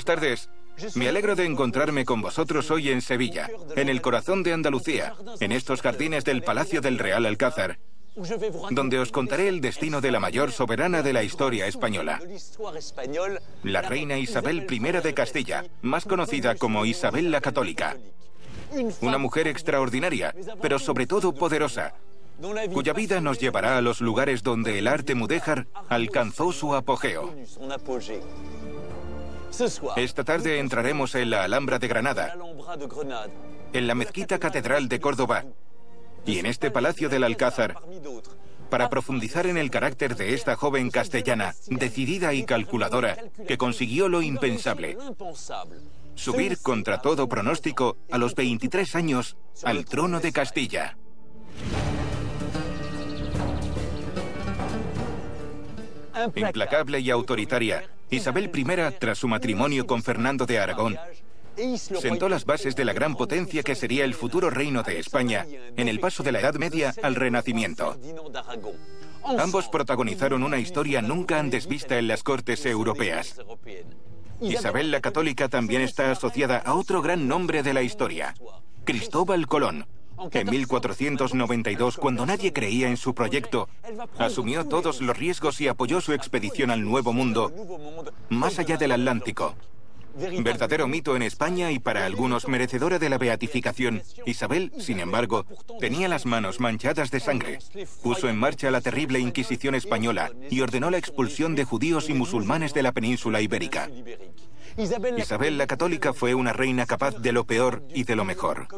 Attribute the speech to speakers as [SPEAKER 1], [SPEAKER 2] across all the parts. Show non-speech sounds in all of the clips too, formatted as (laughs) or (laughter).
[SPEAKER 1] Buenas tardes. Me alegro de encontrarme con vosotros hoy en Sevilla, en el corazón de Andalucía, en estos jardines del Palacio del Real Alcázar, donde os contaré el destino de la mayor soberana de la historia española, la reina Isabel I de Castilla, más conocida como Isabel la Católica. Una mujer extraordinaria, pero sobre todo poderosa, cuya vida nos llevará a los lugares donde el arte mudéjar alcanzó su apogeo. Esta tarde entraremos en la Alhambra de Granada, en la Mezquita Catedral de Córdoba y en este Palacio del Alcázar para profundizar en el carácter de esta joven castellana, decidida y calculadora, que consiguió lo impensable. Subir contra todo pronóstico a los 23 años al trono de Castilla. Implacable y autoritaria, Isabel I, tras su matrimonio con Fernando de Aragón, sentó las bases de la gran potencia que sería el futuro reino de España en el paso de la Edad Media al Renacimiento. Ambos protagonizaron una historia nunca antes vista en las cortes europeas. Isabel la Católica también está asociada a otro gran nombre de la historia, Cristóbal Colón, en 1492, cuando nadie creía en su proyecto, asumió todos los riesgos y apoyó su expedición al Nuevo Mundo, más allá del Atlántico. Verdadero mito en España y para algunos merecedora de la beatificación, Isabel, sin embargo, tenía las manos manchadas de sangre. Puso en marcha la terrible Inquisición española y ordenó la expulsión de judíos y musulmanes de la península ibérica. Isabel la Católica fue una reina capaz de lo peor y de lo mejor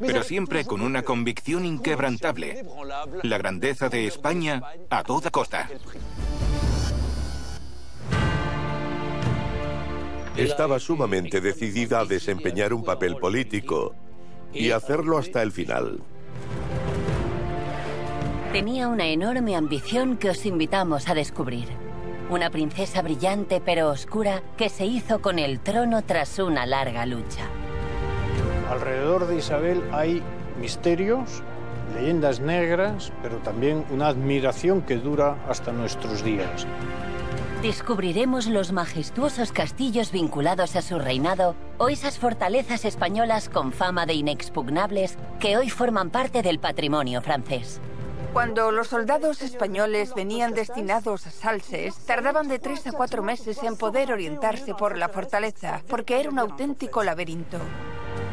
[SPEAKER 1] pero siempre con una convicción inquebrantable, la grandeza de España a toda costa.
[SPEAKER 2] Estaba sumamente decidida a desempeñar un papel político y hacerlo hasta el final.
[SPEAKER 3] Tenía una enorme ambición que os invitamos a descubrir. Una princesa brillante pero oscura que se hizo con el trono tras una larga lucha.
[SPEAKER 4] Alrededor de Isabel hay misterios, leyendas negras, pero también una admiración que dura hasta nuestros días.
[SPEAKER 3] Descubriremos los majestuosos castillos vinculados a su reinado o esas fortalezas españolas con fama de inexpugnables que hoy forman parte del patrimonio francés.
[SPEAKER 5] Cuando los soldados españoles venían destinados a Salses, tardaban de tres a cuatro meses en poder orientarse por la fortaleza, porque era un auténtico laberinto.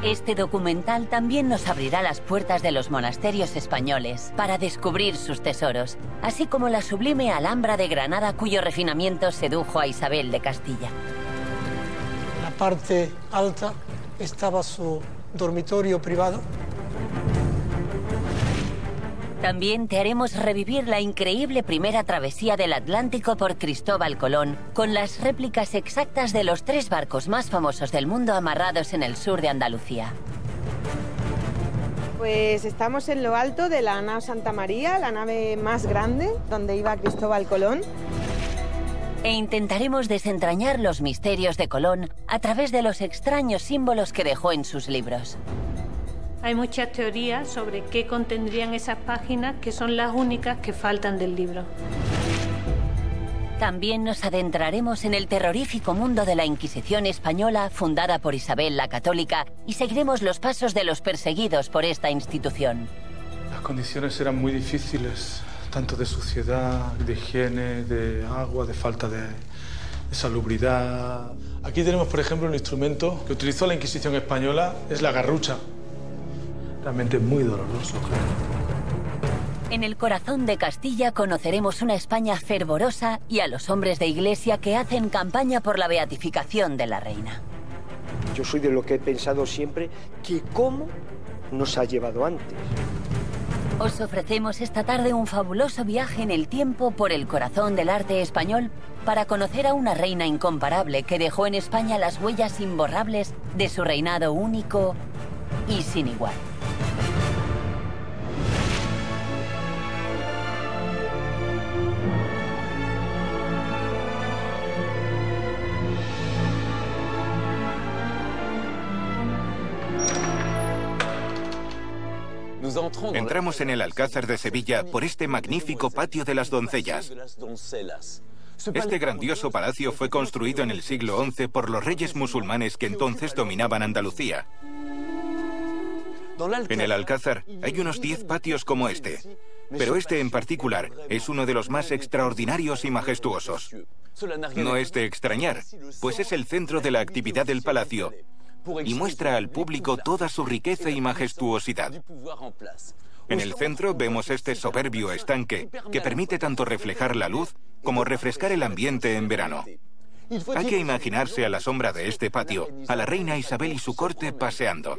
[SPEAKER 3] Este documental también nos abrirá las puertas de los monasterios españoles para descubrir sus tesoros, así como la sublime Alhambra de Granada cuyo refinamiento sedujo a Isabel de Castilla.
[SPEAKER 6] En la parte alta estaba su dormitorio privado
[SPEAKER 3] también te haremos revivir la increíble primera travesía del Atlántico por Cristóbal Colón, con las réplicas exactas de los tres barcos más famosos del mundo amarrados en el sur de Andalucía.
[SPEAKER 7] Pues estamos en lo alto de la nave Santa María, la nave más grande donde iba Cristóbal Colón.
[SPEAKER 3] E intentaremos desentrañar los misterios de Colón a través de los extraños símbolos que dejó en sus libros.
[SPEAKER 8] Hay muchas teorías sobre qué contendrían esas páginas que son las únicas que faltan del libro.
[SPEAKER 3] También nos adentraremos en el terrorífico mundo de la Inquisición española fundada por Isabel la Católica y seguiremos los pasos de los perseguidos por esta institución.
[SPEAKER 9] Las condiciones eran muy difíciles, tanto de suciedad, de higiene, de agua, de falta de, de salubridad. Aquí tenemos, por ejemplo, un instrumento que utilizó la Inquisición española, es la garrucha realmente muy doloroso.
[SPEAKER 3] En el corazón de Castilla conoceremos una España fervorosa y a los hombres de iglesia que hacen campaña por la beatificación de la reina.
[SPEAKER 10] Yo soy de lo que he pensado siempre que cómo nos ha llevado antes.
[SPEAKER 3] Os ofrecemos esta tarde un fabuloso viaje en el tiempo por el corazón del arte español para conocer a una reina incomparable que dejó en España las huellas imborrables de su reinado único y sin igual.
[SPEAKER 1] Entramos en el Alcázar de Sevilla por este magnífico patio de las doncellas. Este grandioso palacio fue construido en el siglo XI por los reyes musulmanes que entonces dominaban Andalucía. En el Alcázar hay unos 10 patios como este, pero este en particular es uno de los más extraordinarios y majestuosos. No es de extrañar, pues es el centro de la actividad del palacio y muestra al público toda su riqueza y majestuosidad. En el centro vemos este soberbio estanque que permite tanto reflejar la luz como refrescar el ambiente en verano. Hay que imaginarse a la sombra de este patio, a la reina Isabel y su corte paseando.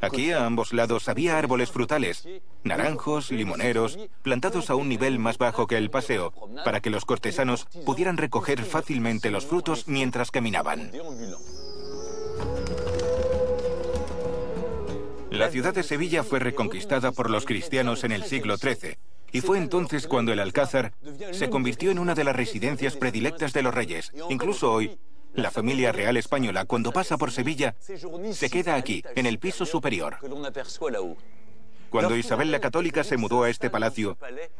[SPEAKER 1] Aquí a ambos lados había árboles frutales, naranjos, limoneros, plantados a un nivel más bajo que el paseo, para que los cortesanos pudieran recoger fácilmente los frutos mientras caminaban. La ciudad de Sevilla fue reconquistada por los cristianos en el siglo XIII y fue entonces cuando el Alcázar se convirtió en una de las residencias predilectas de los reyes. Incluso hoy, la familia real española, cuando pasa por Sevilla, se queda aquí, en el piso superior. Cuando Isabel la Católica se mudó a este palacio,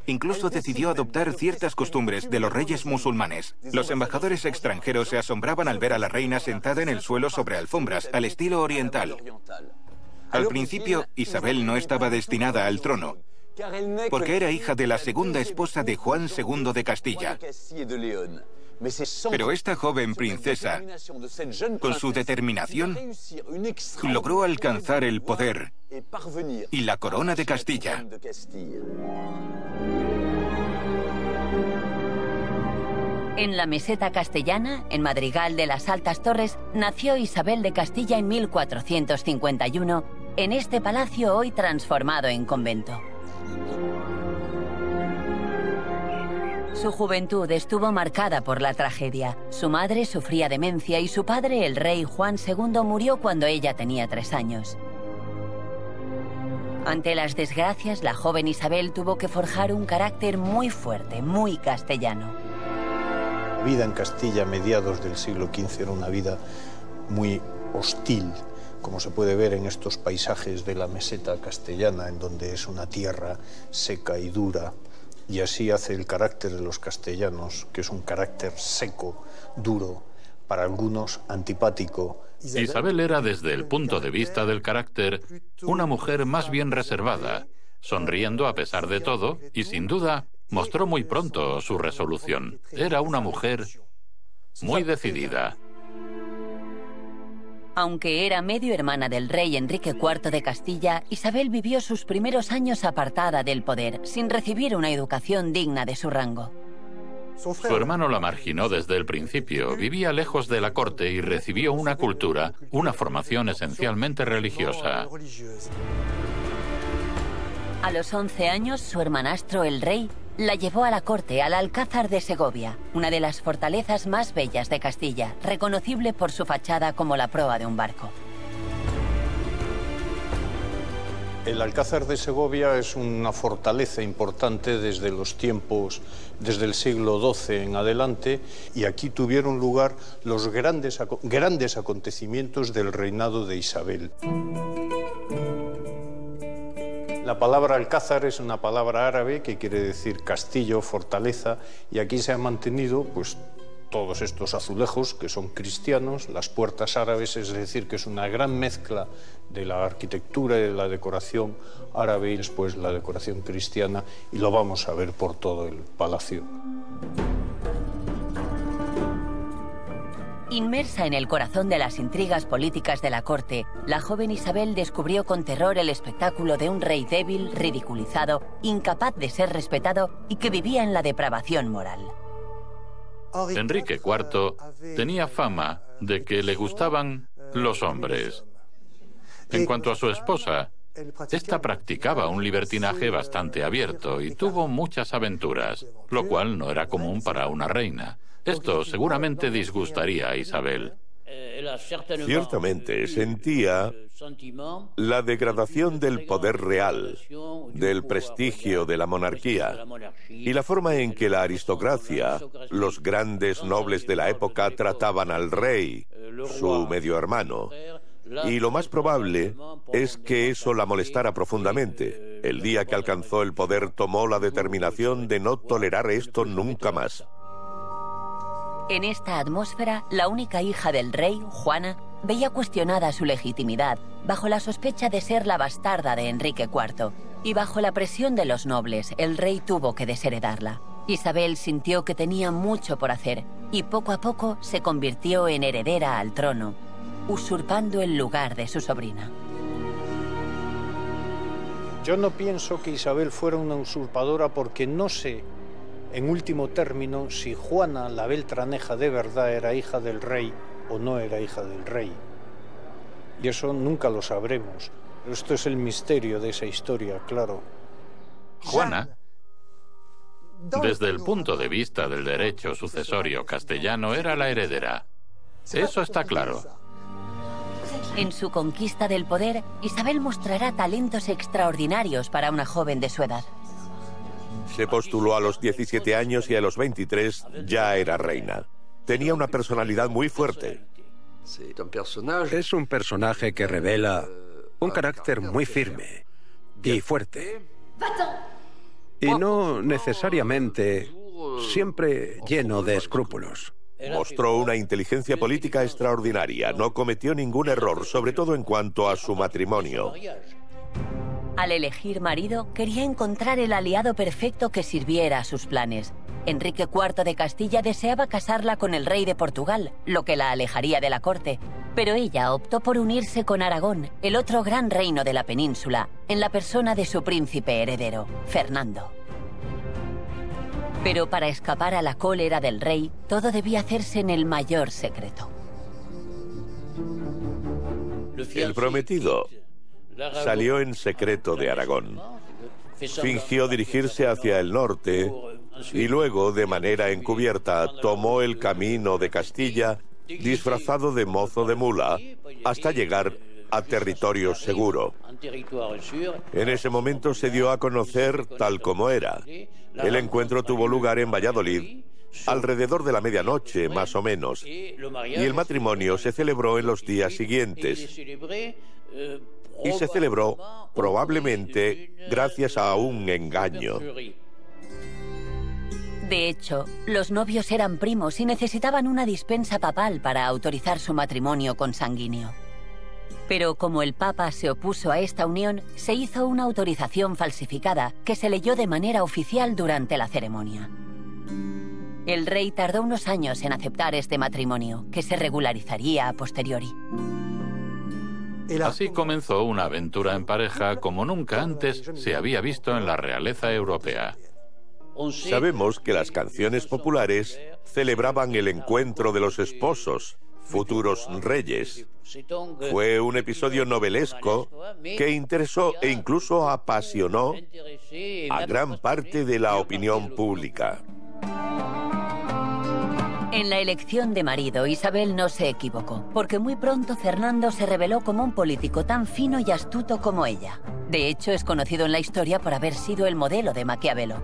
[SPEAKER 1] incluso decidió adoptar ciertas costumbres de los reyes musulmanes. Los embajadores extranjeros se asombraban al ver a la reina sentada en el suelo sobre alfombras, al estilo oriental. Al principio, Isabel no estaba destinada al trono, porque era hija de la segunda esposa de Juan II de Castilla. Pero esta joven princesa, con su determinación, logró alcanzar el poder y la corona de Castilla.
[SPEAKER 3] En la meseta castellana, en Madrigal de las Altas Torres, nació Isabel de Castilla en 1451, en este palacio hoy transformado en convento. Su juventud estuvo marcada por la tragedia. Su madre sufría demencia y su padre, el rey Juan II, murió cuando ella tenía tres años. Ante las desgracias, la joven Isabel tuvo que forjar un carácter muy fuerte, muy castellano
[SPEAKER 4] vida en Castilla a mediados del siglo XV era una vida muy hostil, como se puede ver en estos paisajes de la meseta castellana, en donde es una tierra seca y dura, y así hace el carácter de los castellanos, que es un carácter seco, duro, para algunos antipático.
[SPEAKER 11] Isabel era desde el punto de vista del carácter una mujer más bien reservada, sonriendo a pesar de todo y sin duda mostró muy pronto su resolución. Era una mujer muy decidida.
[SPEAKER 3] Aunque era medio hermana del rey Enrique IV de Castilla, Isabel vivió sus primeros años apartada del poder, sin recibir una educación digna de su rango.
[SPEAKER 11] Su hermano la marginó desde el principio, vivía lejos de la corte y recibió una cultura, una formación esencialmente religiosa.
[SPEAKER 3] A los 11 años, su hermanastro, el rey, la llevó a la corte, al Alcázar de Segovia, una de las fortalezas más bellas de Castilla, reconocible por su fachada como la proa de un barco.
[SPEAKER 4] El Alcázar de Segovia es una fortaleza importante desde los tiempos, desde el siglo XII en adelante, y aquí tuvieron lugar los grandes, grandes acontecimientos del reinado de Isabel. La palabra alcázar es una palabra árabe que quiere decir castillo, fortaleza, y aquí se han mantenido pues todos estos azulejos que son cristianos, las puertas árabes, es decir, que es una gran mezcla de la arquitectura y de la decoración árabe y después la decoración cristiana, y lo vamos a ver por todo el palacio.
[SPEAKER 3] Inmersa en el corazón de las intrigas políticas de la corte, la joven Isabel descubrió con terror el espectáculo de un rey débil, ridiculizado, incapaz de ser respetado y que vivía en la depravación moral.
[SPEAKER 11] Enrique IV tenía fama de que le gustaban los hombres. En cuanto a su esposa, esta practicaba un libertinaje bastante abierto y tuvo muchas aventuras, lo cual no era común para una reina. Esto seguramente disgustaría a Isabel.
[SPEAKER 2] Ciertamente sentía la degradación del poder real, del prestigio de la monarquía y la forma en que la aristocracia, los grandes nobles de la época trataban al rey, su medio hermano. Y lo más probable es que eso la molestara profundamente. El día que alcanzó el poder tomó la determinación de no tolerar esto nunca más.
[SPEAKER 3] En esta atmósfera, la única hija del rey, Juana, veía cuestionada su legitimidad bajo la sospecha de ser la bastarda de Enrique IV, y bajo la presión de los nobles, el rey tuvo que desheredarla. Isabel sintió que tenía mucho por hacer y poco a poco se convirtió en heredera al trono, usurpando el lugar de su sobrina.
[SPEAKER 4] Yo no pienso que Isabel fuera una usurpadora porque no sé, en último término, si Juana la Beltraneja de verdad era hija del rey o no era hija del rey. Y eso nunca lo sabremos. Esto es el misterio de esa historia, claro.
[SPEAKER 11] Juana desde el punto de vista del derecho sucesorio castellano, era la heredera. Eso está claro.
[SPEAKER 3] En su conquista del poder, Isabel mostrará talentos extraordinarios para una joven de su edad.
[SPEAKER 2] Se postuló a los 17 años y a los 23 ya era reina. Tenía una personalidad muy fuerte.
[SPEAKER 12] Es un personaje que revela un carácter muy firme y fuerte y no necesariamente siempre lleno de escrúpulos.
[SPEAKER 2] Mostró una inteligencia política extraordinaria, no cometió ningún error, sobre todo en cuanto a su matrimonio.
[SPEAKER 3] Al elegir marido, quería encontrar el aliado perfecto que sirviera a sus planes. Enrique IV de Castilla deseaba casarla con el rey de Portugal, lo que la alejaría de la corte, pero ella optó por unirse con Aragón, el otro gran reino de la península, en la persona de su príncipe heredero, Fernando. Pero para escapar a la cólera del rey, todo debía hacerse en el mayor secreto.
[SPEAKER 2] El prometido salió en secreto de Aragón. Fingió dirigirse hacia el norte y luego, de manera encubierta, tomó el camino de Castilla disfrazado de mozo de mula hasta llegar a territorio seguro. En ese momento se dio a conocer tal como era. El encuentro tuvo lugar en Valladolid alrededor de la medianoche, más o menos, y el matrimonio se celebró en los días siguientes. Y se celebró probablemente gracias a un engaño.
[SPEAKER 3] De hecho, los novios eran primos y necesitaban una dispensa papal para autorizar su matrimonio consanguíneo. Pero como el Papa se opuso a esta unión, se hizo una autorización falsificada que se leyó de manera oficial durante la ceremonia. El rey tardó unos años en aceptar este matrimonio, que se regularizaría a posteriori.
[SPEAKER 11] Así comenzó una aventura en pareja como nunca antes se había visto en la realeza europea.
[SPEAKER 2] Sabemos que las canciones populares celebraban el encuentro de los esposos, futuros reyes. Fue un episodio novelesco que interesó e incluso apasionó a gran parte de la opinión pública.
[SPEAKER 3] En la elección de marido, Isabel no se equivocó, porque muy pronto Fernando se reveló como un político tan fino y astuto como ella. De hecho, es conocido en la historia por haber sido el modelo de Maquiavelo.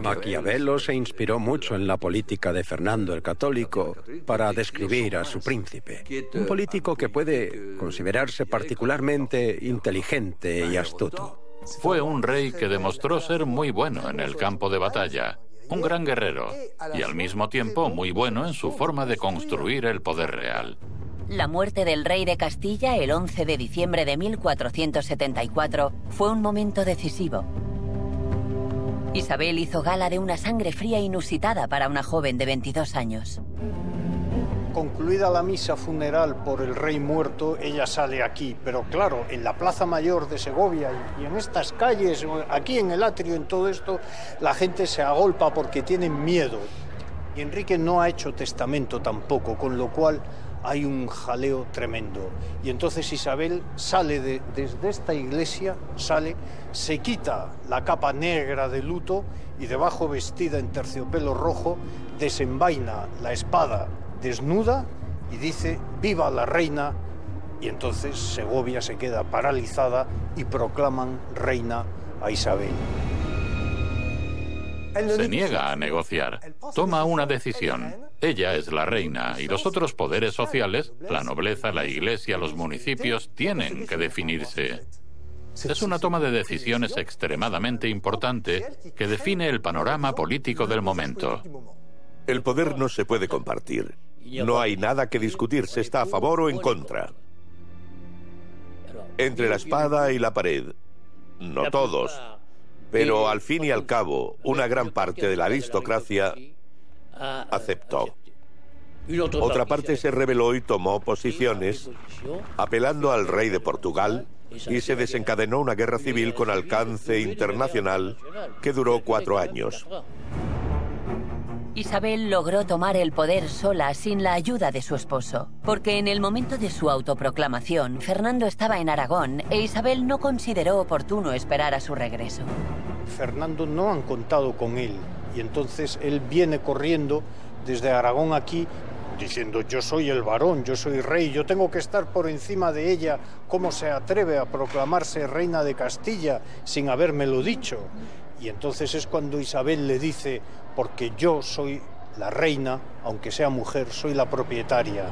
[SPEAKER 12] Maquiavelo se inspiró mucho en la política de Fernando el Católico para describir a su príncipe. Un político que puede considerarse particularmente inteligente y astuto.
[SPEAKER 11] Fue un rey que demostró ser muy bueno en el campo de batalla, un gran guerrero y al mismo tiempo muy bueno en su forma de construir el poder real.
[SPEAKER 3] La muerte del rey de Castilla el 11 de diciembre de 1474 fue un momento decisivo. Isabel hizo gala de una sangre fría inusitada para una joven de 22 años.
[SPEAKER 4] Concluida la misa funeral por el rey muerto, ella sale aquí, pero claro, en la Plaza Mayor de Segovia y en estas calles, aquí en el atrio, en todo esto, la gente se agolpa porque tienen miedo. Y Enrique no ha hecho testamento tampoco, con lo cual hay un jaleo tremendo. Y entonces Isabel sale de, desde esta iglesia, sale, se quita la capa negra de luto y debajo vestida en terciopelo rojo, desenvaina la espada desnuda y dice, viva la reina. Y entonces Segovia se queda paralizada y proclaman reina a Isabel.
[SPEAKER 11] Se niega a negociar, toma una decisión. Ella es la reina y los otros poderes sociales, la nobleza, la iglesia, los municipios, tienen que definirse. Es una toma de decisiones extremadamente importante que define el panorama político del momento.
[SPEAKER 2] El poder no se puede compartir. No hay nada que discutir, se está a favor o en contra. Entre la espada y la pared. No todos. Pero al fin y al cabo, una gran parte de la aristocracia aceptó. Otra parte se rebeló y tomó posiciones, apelando al rey de Portugal, y se desencadenó una guerra civil con alcance internacional que duró cuatro años.
[SPEAKER 3] Isabel logró tomar el poder sola sin la ayuda de su esposo, porque en el momento de su autoproclamación, Fernando estaba en Aragón e Isabel no consideró oportuno esperar a su regreso.
[SPEAKER 4] Fernando no han contado con él y entonces él viene corriendo desde Aragón aquí diciendo yo soy el varón, yo soy rey, yo tengo que estar por encima de ella, ¿cómo se atreve a proclamarse reina de Castilla sin habérmelo dicho? Y entonces es cuando Isabel le dice, porque yo soy la reina, aunque sea mujer, soy la propietaria.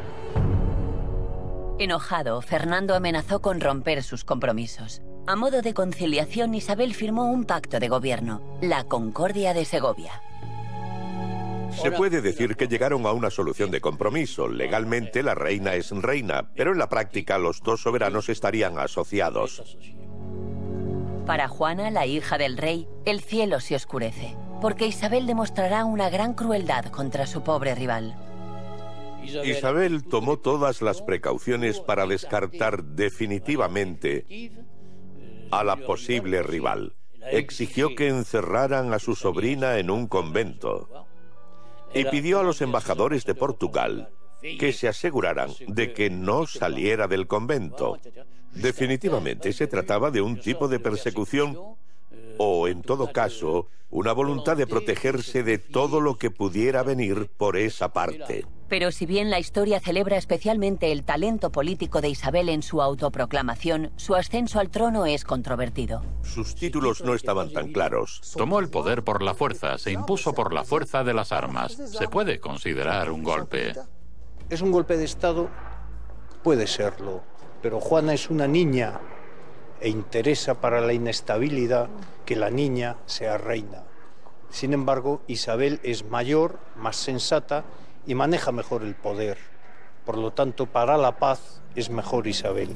[SPEAKER 3] Enojado, Fernando amenazó con romper sus compromisos. A modo de conciliación, Isabel firmó un pacto de gobierno, la Concordia de Segovia.
[SPEAKER 2] Se puede decir que llegaron a una solución de compromiso. Legalmente la reina es reina, pero en la práctica los dos soberanos estarían asociados.
[SPEAKER 3] Para Juana, la hija del rey, el cielo se oscurece, porque Isabel demostrará una gran crueldad contra su pobre rival.
[SPEAKER 2] Isabel tomó todas las precauciones para descartar definitivamente a la posible rival. Exigió que encerraran a su sobrina en un convento y pidió a los embajadores de Portugal que se aseguraran de que no saliera del convento. Definitivamente se trataba de un tipo de persecución o, en todo caso, una voluntad de protegerse de todo lo que pudiera venir por esa parte.
[SPEAKER 3] Pero si bien la historia celebra especialmente el talento político de Isabel en su autoproclamación, su ascenso al trono es controvertido.
[SPEAKER 2] Sus títulos no estaban tan claros.
[SPEAKER 11] Tomó el poder por la fuerza, se impuso por la fuerza de las armas. Se puede considerar un golpe.
[SPEAKER 4] ¿Es un golpe de Estado? Puede serlo. Pero Juana es una niña e interesa para la inestabilidad que la niña sea reina. Sin embargo, Isabel es mayor, más sensata y maneja mejor el poder. Por lo tanto, para la paz es mejor Isabel.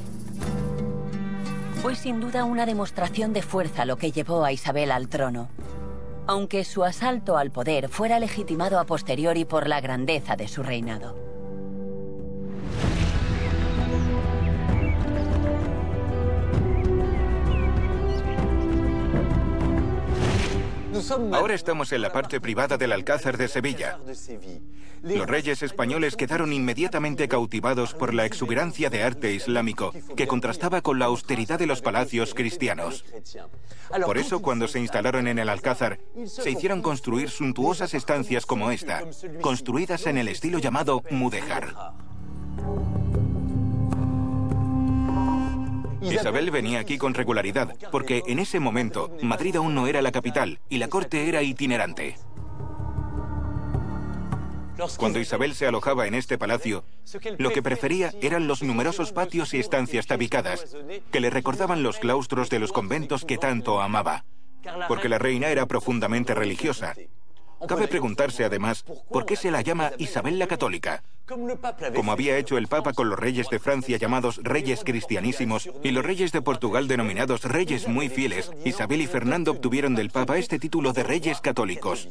[SPEAKER 3] Fue sin duda una demostración de fuerza lo que llevó a Isabel al trono, aunque su asalto al poder fuera legitimado a posteriori por la grandeza de su reinado.
[SPEAKER 1] Ahora estamos en la parte privada del Alcázar de Sevilla. Los reyes españoles quedaron inmediatamente cautivados por la exuberancia de arte islámico, que contrastaba con la austeridad de los palacios cristianos. Por eso, cuando se instalaron en el Alcázar, se hicieron construir suntuosas estancias como esta, construidas en el estilo llamado mudéjar. Isabel venía aquí con regularidad, porque en ese momento Madrid aún no era la capital y la corte era itinerante. Cuando Isabel se alojaba en este palacio, lo que prefería eran los numerosos patios y estancias tabicadas, que le recordaban los claustros de los conventos que tanto amaba, porque la reina era profundamente religiosa Cabe preguntarse además por qué se la llama Isabel la Católica, como había hecho el Papa con los reyes de Francia llamados reyes cristianísimos y los reyes de Portugal denominados reyes muy fieles. Isabel y Fernando obtuvieron del Papa este título de reyes católicos.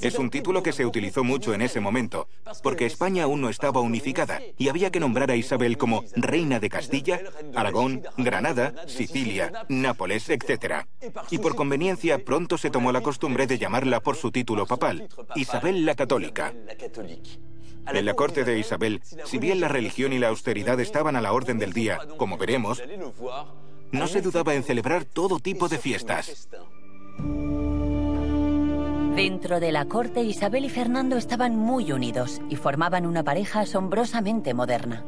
[SPEAKER 1] Es un título que se utilizó mucho en ese momento, porque España aún no estaba unificada y había que nombrar a Isabel como reina de Castilla, Aragón, Granada, Sicilia, Nápoles, etc. Y por conveniencia pronto se tomó la costumbre de llamarla por su título papal, Isabel la Católica. En la corte de Isabel, si bien la religión y la austeridad estaban a la orden del día, como veremos, no se dudaba en celebrar todo tipo de fiestas.
[SPEAKER 3] Dentro de la corte, Isabel y Fernando estaban muy unidos y formaban una pareja asombrosamente moderna.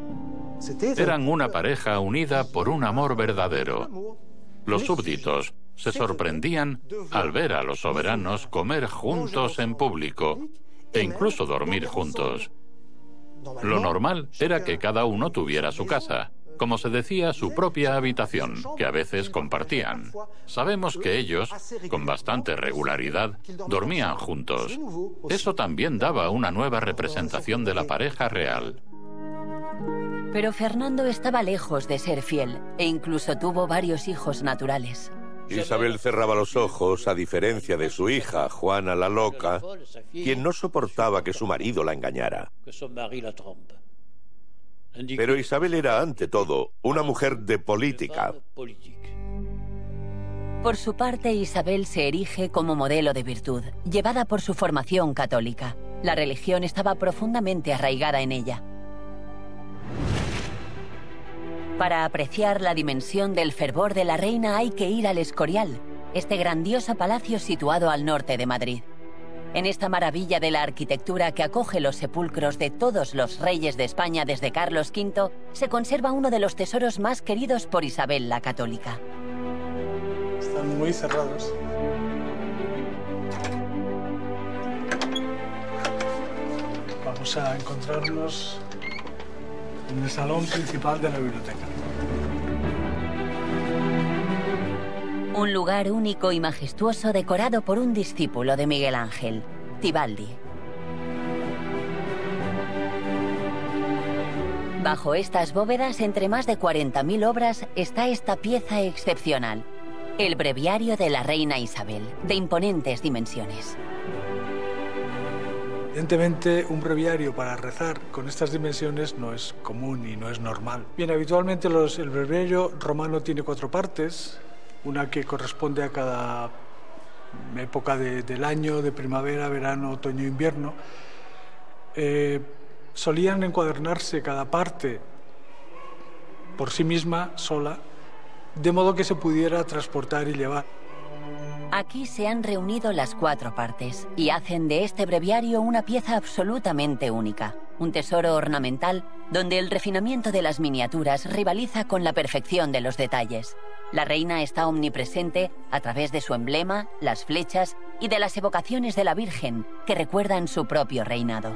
[SPEAKER 11] Eran una pareja unida por un amor verdadero. Los súbditos se sorprendían al ver a los soberanos comer juntos en público e incluso dormir juntos. Lo normal era que cada uno tuviera su casa, como se decía, su propia habitación, que a veces compartían. Sabemos que ellos, con bastante regularidad, dormían juntos. Eso también daba una nueva representación de la pareja real.
[SPEAKER 3] Pero Fernando estaba lejos de ser fiel e incluso tuvo varios hijos naturales.
[SPEAKER 2] Isabel cerraba los ojos, a diferencia de su hija, Juana la Loca, quien no soportaba que su marido la engañara. Pero Isabel era, ante todo, una mujer de política.
[SPEAKER 3] Por su parte, Isabel se erige como modelo de virtud, llevada por su formación católica. La religión estaba profundamente arraigada en ella. Para apreciar la dimensión del fervor de la reina hay que ir al Escorial, este grandioso palacio situado al norte de Madrid. En esta maravilla de la arquitectura que acoge los sepulcros de todos los reyes de España desde Carlos V, se conserva uno de los tesoros más queridos por Isabel la Católica.
[SPEAKER 9] Están muy cerrados. Vamos a encontrarnos en el salón principal de la biblioteca.
[SPEAKER 3] Un lugar único y majestuoso decorado por un discípulo de Miguel Ángel, Tibaldi. Bajo estas bóvedas, entre más de 40.000 obras, está esta pieza excepcional, el breviario de la reina Isabel, de imponentes dimensiones.
[SPEAKER 9] Evidentemente, un breviario para rezar con estas dimensiones no es común y no es normal. Bien, habitualmente el breviario romano tiene cuatro partes, una que corresponde a cada época del año, de primavera, verano, otoño, invierno. Eh, solían encuadernarse cada parte por sí misma, sola, de modo que se pudiera transportar y llevar.
[SPEAKER 3] Aquí se han reunido las cuatro partes y hacen de este breviario una pieza absolutamente única, un tesoro ornamental donde el refinamiento de las miniaturas rivaliza con la perfección de los detalles. La reina está omnipresente a través de su emblema, las flechas y de las evocaciones de la Virgen que recuerdan su propio reinado.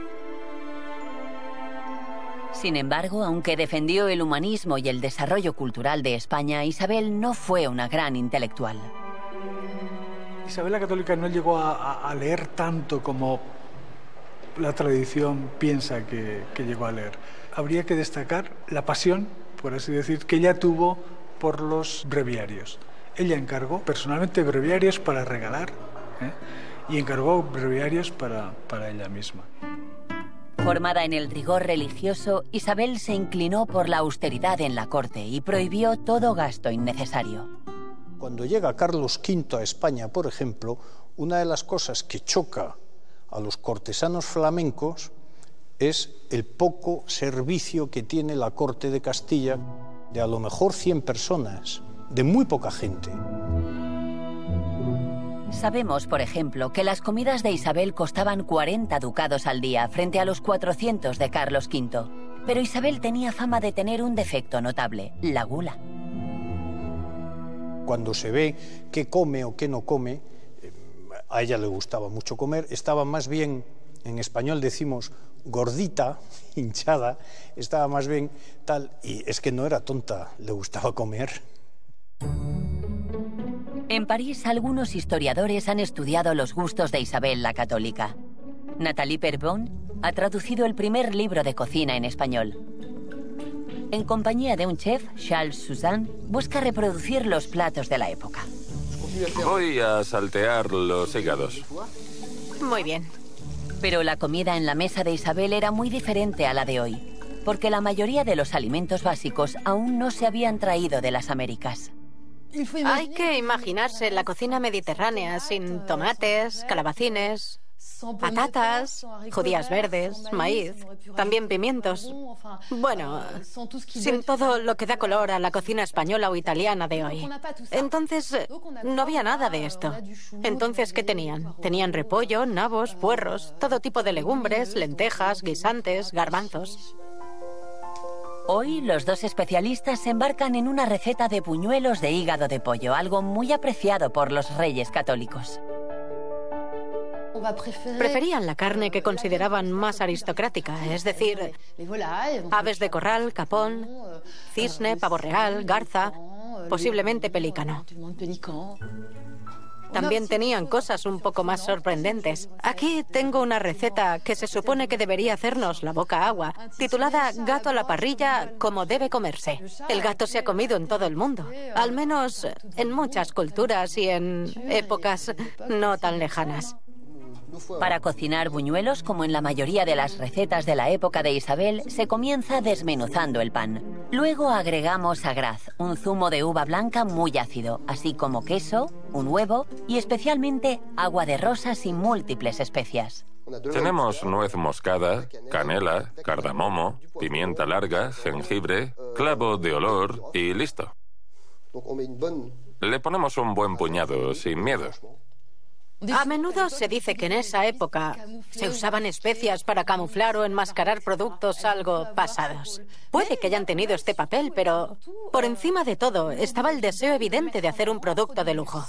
[SPEAKER 3] Sin embargo, aunque defendió el humanismo y el desarrollo cultural de España, Isabel no fue una gran intelectual.
[SPEAKER 9] Isabel la Católica no llegó a, leer tanto como la tradición piensa que, llegó a leer. Habría que destacar la pasión, por así decir, que ella tuvo por los breviarios. Ella encargó personalmente breviarios para regalar ¿eh? y encargó breviarios para, para ella misma.
[SPEAKER 3] Formada en el rigor religioso, Isabel se inclinó por la austeridad en la corte y prohibió todo gasto innecesario.
[SPEAKER 4] Cuando llega Carlos V a España, por ejemplo, una de las cosas que choca a los cortesanos flamencos es el poco servicio que tiene la corte de Castilla de a lo mejor 100 personas, de muy poca gente.
[SPEAKER 3] Sabemos, por ejemplo, que las comidas de Isabel costaban 40 ducados al día frente a los 400 de Carlos V. Pero Isabel tenía fama de tener un defecto notable, la gula
[SPEAKER 4] cuando se ve qué come o qué no come, eh, a ella le gustaba mucho comer, estaba más bien, en español decimos gordita, (laughs) hinchada, estaba más bien tal, y es que no era tonta, le gustaba comer.
[SPEAKER 3] En París, algunos historiadores han estudiado los gustos de Isabel la Católica. Nathalie Perbon ha traducido el primer libro de cocina en español. En compañía de un chef, Charles Suzanne, busca reproducir los platos de la época.
[SPEAKER 13] Voy a saltear los hígados.
[SPEAKER 14] Muy bien.
[SPEAKER 3] Pero la comida en la mesa de Isabel era muy diferente a la de hoy, porque la mayoría de los alimentos básicos aún no se habían traído de las Américas.
[SPEAKER 14] Hay que imaginarse la cocina mediterránea sin tomates, calabacines, patatas, judías verdes, maíz, también pimientos. Bueno, sin todo lo que da color a la cocina española o italiana de hoy. Entonces, no había nada de esto. Entonces, ¿qué tenían? Tenían repollo, nabos, puerros, todo tipo de legumbres, lentejas, guisantes, garbanzos.
[SPEAKER 3] Hoy los dos especialistas se embarcan en una receta de puñuelos de hígado de pollo, algo muy apreciado por los reyes católicos.
[SPEAKER 14] Preferían la carne que consideraban más aristocrática, es decir, aves de corral, capón, cisne, pavo real, garza, posiblemente pelícano. También tenían cosas un poco más sorprendentes. Aquí tengo una receta que se supone que debería hacernos la boca agua, titulada Gato a la parrilla como debe comerse. El gato se ha comido en todo el mundo, al menos en muchas culturas y en épocas no tan lejanas.
[SPEAKER 3] Para cocinar buñuelos, como en la mayoría de las recetas de la época de Isabel, se comienza desmenuzando el pan. Luego agregamos agraz, un zumo de uva blanca muy ácido, así como queso, un huevo y especialmente agua de rosas y múltiples especias.
[SPEAKER 13] Tenemos nuez moscada, canela, cardamomo, pimienta larga, jengibre, clavo de olor y listo. Le ponemos un buen puñado, sin miedo.
[SPEAKER 14] A menudo se dice que en esa época se usaban especias para camuflar o enmascarar productos algo pasados. Puede que hayan tenido este papel, pero por encima de todo estaba el deseo evidente de hacer un producto de lujo.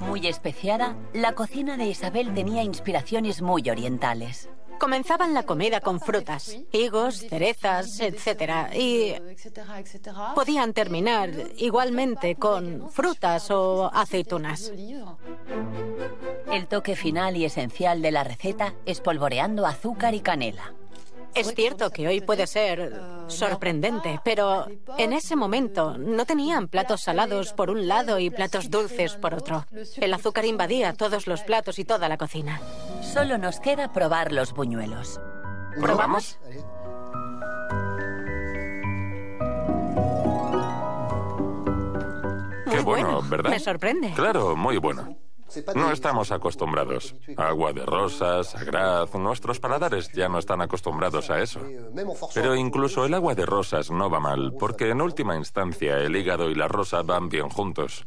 [SPEAKER 3] Muy especiada, la cocina de Isabel tenía inspiraciones muy orientales.
[SPEAKER 14] Comenzaban la comida con frutas, higos, cerezas, etc. Y podían terminar igualmente con frutas o aceitunas.
[SPEAKER 3] El toque final y esencial de la receta es polvoreando azúcar y canela.
[SPEAKER 14] Es cierto que hoy puede ser sorprendente, pero en ese momento no tenían platos salados por un lado y platos dulces por otro. El azúcar invadía todos los platos y toda la cocina.
[SPEAKER 3] Solo nos queda probar los buñuelos.
[SPEAKER 14] ¿Probamos?
[SPEAKER 13] Qué bueno, ¿verdad?
[SPEAKER 14] Me sorprende.
[SPEAKER 13] Claro, muy bueno. No estamos acostumbrados. Agua de rosas, agraz, nuestros paladares ya no están acostumbrados a eso. Pero incluso el agua de rosas no va mal, porque en última instancia el hígado y la rosa van bien juntos.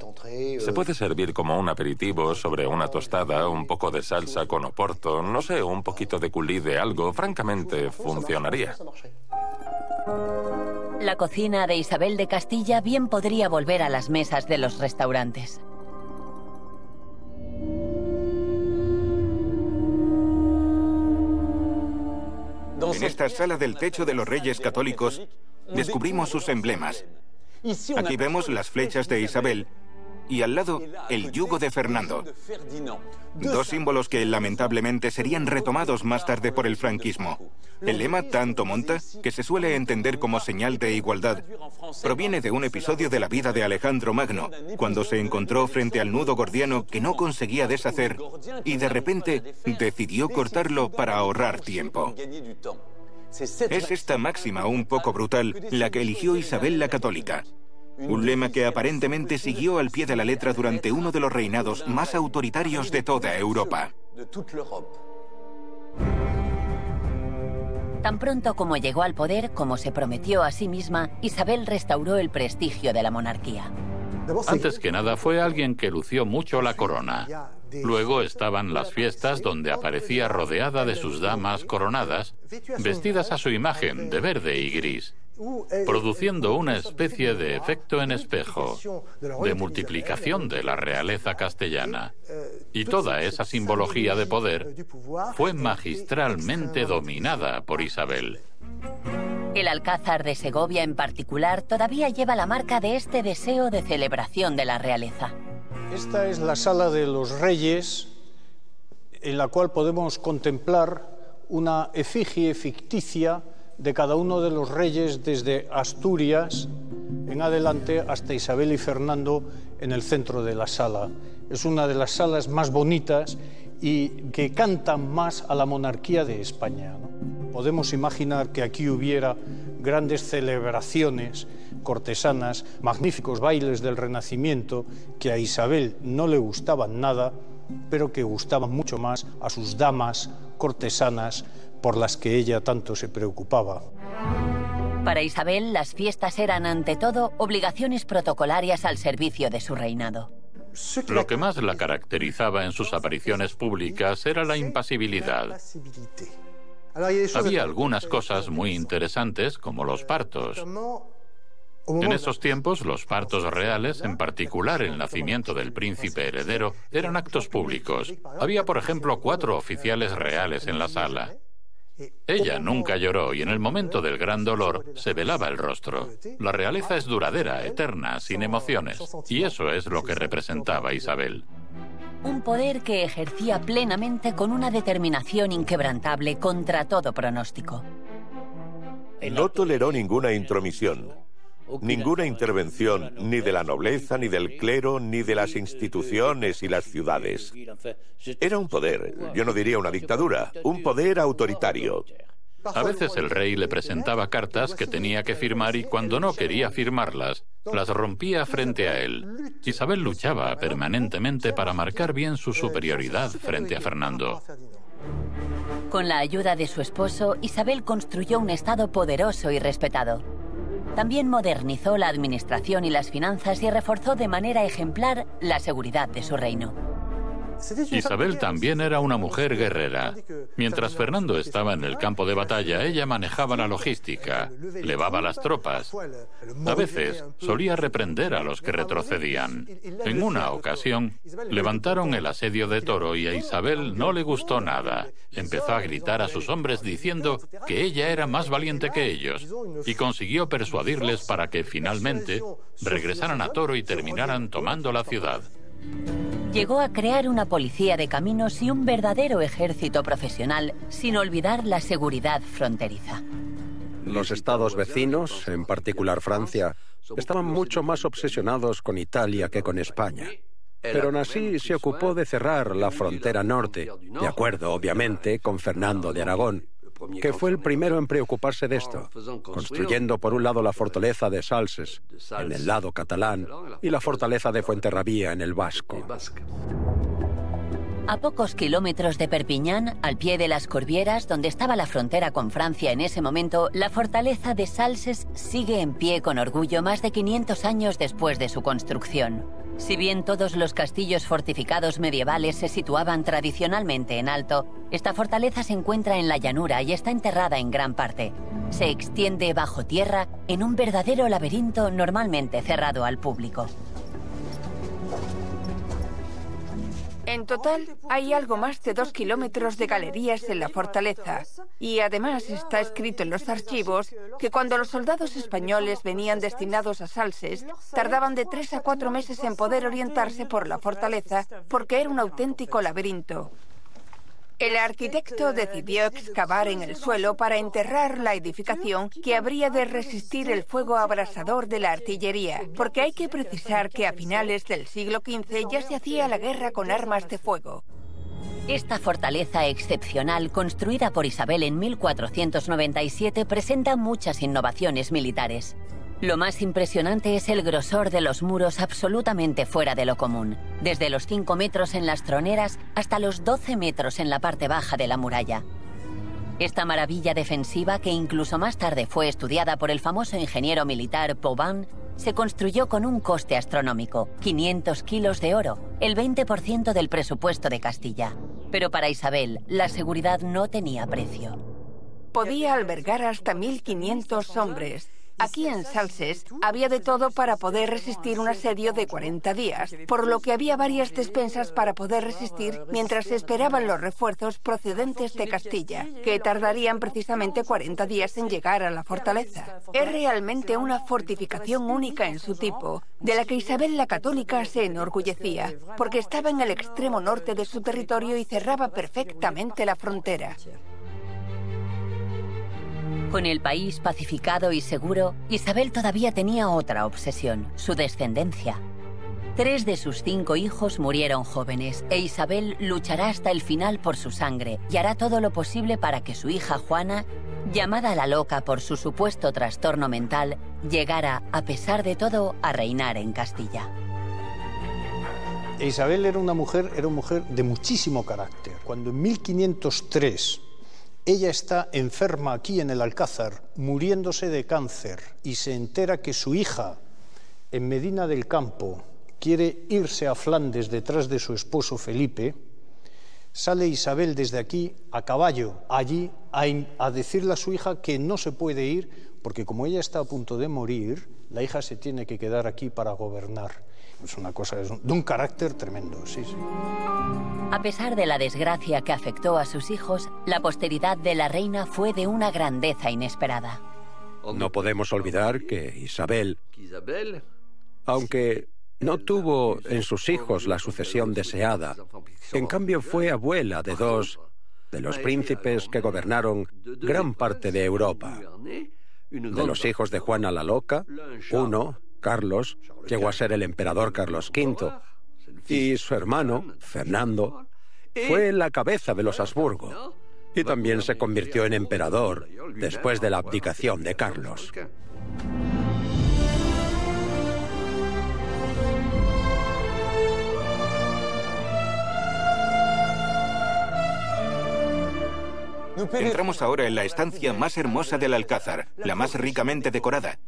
[SPEAKER 13] Se puede servir como un aperitivo sobre una tostada, un poco de salsa con oporto, no sé, un poquito de culí de algo, francamente funcionaría.
[SPEAKER 3] La cocina de Isabel de Castilla bien podría volver a las mesas de los restaurantes.
[SPEAKER 1] En esta sala del techo de los reyes católicos descubrimos sus emblemas. Aquí vemos las flechas de Isabel y al lado el yugo de Fernando. Dos símbolos que lamentablemente serían retomados más tarde por el franquismo. El lema tanto monta, que se suele entender como señal de igualdad, proviene de un episodio de la vida de Alejandro Magno, cuando se encontró frente al nudo gordiano que no conseguía deshacer y de repente decidió cortarlo para ahorrar tiempo. Es esta máxima un poco brutal la que eligió Isabel la Católica. Un lema que aparentemente siguió al pie de la letra durante uno de los reinados más autoritarios de toda Europa.
[SPEAKER 3] Tan pronto como llegó al poder, como se prometió a sí misma, Isabel restauró el prestigio de la monarquía.
[SPEAKER 11] Antes que nada fue alguien que lució mucho la corona. Luego estaban las fiestas donde aparecía rodeada de sus damas coronadas, vestidas a su imagen de verde y gris produciendo una especie de efecto en espejo, de multiplicación de la realeza castellana. Y toda esa simbología de poder fue magistralmente dominada por Isabel.
[SPEAKER 3] El Alcázar de Segovia en particular todavía lleva la marca de este deseo de celebración de la realeza.
[SPEAKER 4] Esta es la sala de los reyes en la cual podemos contemplar una efigie ficticia de cada uno de los reyes desde Asturias en adelante hasta Isabel y Fernando en el centro de la sala. Es una de las salas más bonitas y que cantan más a la monarquía de España. Podemos imaginar que aquí hubiera grandes celebraciones cortesanas, magníficos bailes del Renacimiento que a Isabel no le gustaban nada, pero que gustaban mucho más a sus damas cortesanas por las que ella tanto se preocupaba.
[SPEAKER 3] Para Isabel, las fiestas eran ante todo obligaciones protocolarias al servicio de su reinado.
[SPEAKER 11] Lo que más la caracterizaba en sus apariciones públicas era la impasibilidad. Había algunas cosas muy interesantes, como los partos. En esos tiempos, los partos reales, en particular el nacimiento del príncipe heredero, eran actos públicos. Había, por ejemplo, cuatro oficiales reales en la sala. Ella nunca lloró y en el momento del gran dolor se velaba el rostro. La realeza es duradera, eterna, sin emociones. Y eso es lo que representaba Isabel.
[SPEAKER 3] Un poder que ejercía plenamente con una determinación inquebrantable contra todo pronóstico.
[SPEAKER 2] No toleró ninguna intromisión, ninguna intervención ni de la nobleza, ni del clero, ni de las instituciones y las ciudades. Era un poder, yo no diría una dictadura, un poder autoritario.
[SPEAKER 11] A veces el rey le presentaba cartas que tenía que firmar y cuando no quería firmarlas, las rompía frente a él. Isabel luchaba permanentemente para marcar bien su superioridad frente a Fernando.
[SPEAKER 3] Con la ayuda de su esposo, Isabel construyó un Estado poderoso y respetado. También modernizó la administración y las finanzas y reforzó de manera ejemplar la seguridad de su reino.
[SPEAKER 11] Isabel también era una mujer guerrera. Mientras Fernando estaba en el campo de batalla, ella manejaba la logística, levaba las tropas. A veces solía reprender a los que retrocedían. En una ocasión, levantaron el asedio de Toro y a Isabel no le gustó nada. Empezó a gritar a sus hombres diciendo que ella era más valiente que ellos y consiguió persuadirles para que finalmente regresaran a Toro y terminaran tomando la ciudad
[SPEAKER 3] llegó a crear una policía de caminos y un verdadero ejército profesional, sin olvidar la seguridad fronteriza.
[SPEAKER 12] Los estados vecinos, en particular Francia, estaban mucho más obsesionados con Italia que con España. Pero aún así se ocupó de cerrar la frontera norte, de acuerdo, obviamente, con Fernando de Aragón, que fue el primero en preocuparse de esto, construyendo por un lado la fortaleza de Salses, en el lado catalán, y la fortaleza de Fuenterrabía, en el vasco.
[SPEAKER 3] A pocos kilómetros de Perpiñán, al pie de las Corvieras, donde estaba la frontera con Francia en ese momento, la fortaleza de Salses sigue en pie con orgullo más de 500 años después de su construcción. Si bien todos los castillos fortificados medievales se situaban tradicionalmente en alto, esta fortaleza se encuentra en la llanura y está enterrada en gran parte. Se extiende bajo tierra en un verdadero laberinto normalmente cerrado al público.
[SPEAKER 5] En total, hay algo más de dos kilómetros de galerías en la fortaleza. Y además está escrito en los archivos que cuando los soldados españoles venían destinados a Salses, tardaban de tres a cuatro meses en poder orientarse por la fortaleza porque era un auténtico laberinto. El arquitecto decidió excavar en el suelo para enterrar la edificación que habría de resistir el fuego abrasador de la artillería, porque hay que precisar que a finales del siglo XV ya se hacía la guerra con armas de fuego.
[SPEAKER 3] Esta fortaleza excepcional, construida por Isabel en 1497, presenta muchas innovaciones militares. Lo más impresionante es el grosor de los muros absolutamente fuera de lo común, desde los 5 metros en las troneras hasta los 12 metros en la parte baja de la muralla. Esta maravilla defensiva, que incluso más tarde fue estudiada por el famoso ingeniero militar Pauvin, se construyó con un coste astronómico, 500 kilos de oro, el 20% del presupuesto de Castilla. Pero para Isabel, la seguridad no tenía precio.
[SPEAKER 5] Podía albergar hasta 1.500 hombres, Aquí en Salses había de todo para poder resistir un asedio de 40 días, por lo que había varias despensas para poder resistir mientras esperaban los refuerzos procedentes de Castilla, que tardarían precisamente 40 días en llegar a la fortaleza. Es realmente una fortificación única en su tipo, de la que Isabel la Católica se enorgullecía, porque estaba en el extremo norte de su territorio y cerraba perfectamente la frontera.
[SPEAKER 3] Con el país pacificado y seguro, Isabel todavía tenía otra obsesión, su descendencia. Tres de sus cinco hijos murieron jóvenes e Isabel luchará hasta el final por su sangre y hará todo lo posible para que su hija Juana, llamada la loca por su supuesto trastorno mental, llegara, a pesar de todo, a reinar en Castilla.
[SPEAKER 4] Isabel era una mujer, era una mujer de muchísimo carácter. Cuando en 1503 ella está enferma aquí en el Alcázar, muriéndose de cáncer, y se entera que su hija, en Medina del Campo, quiere irse a Flandes detrás de su esposo Felipe, sale Isabel desde aquí a caballo, allí, a, decirle a su hija que no se puede ir porque como ella está a punto de morir, la hija se tiene que quedar aquí para gobernar. Es una cosa de un carácter tremendo, sí, sí.
[SPEAKER 3] A pesar de la desgracia que afectó a sus hijos, la posteridad de la reina fue de una grandeza inesperada.
[SPEAKER 12] No podemos olvidar que Isabel, aunque no tuvo en sus hijos la sucesión deseada, en cambio fue abuela de dos de los príncipes que gobernaron gran parte de Europa. De los hijos de Juana la Loca, uno, Carlos, llegó a ser el emperador Carlos V, y su hermano, Fernando, fue la cabeza de los Habsburgo, y también se convirtió en emperador después de la abdicación de Carlos.
[SPEAKER 1] Entramos ahora en la estancia más hermosa del Alcázar, la más ricamente decorada.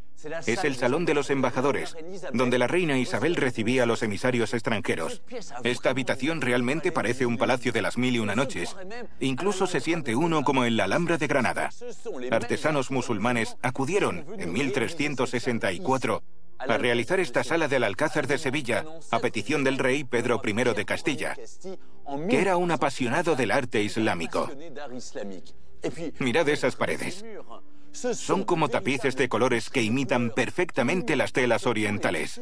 [SPEAKER 1] Es el Salón de los Embajadores, donde la reina Isabel recibía a los emisarios extranjeros. Esta habitación realmente parece un palacio de las mil y una noches. Incluso se siente uno como en la Alhambra de Granada. Artesanos musulmanes acudieron en 1364 a realizar esta sala del Alcázar de Sevilla a petición del rey Pedro I de Castilla, que era un apasionado del arte islámico. Mirad esas paredes. Son como tapices de colores que imitan perfectamente las telas orientales.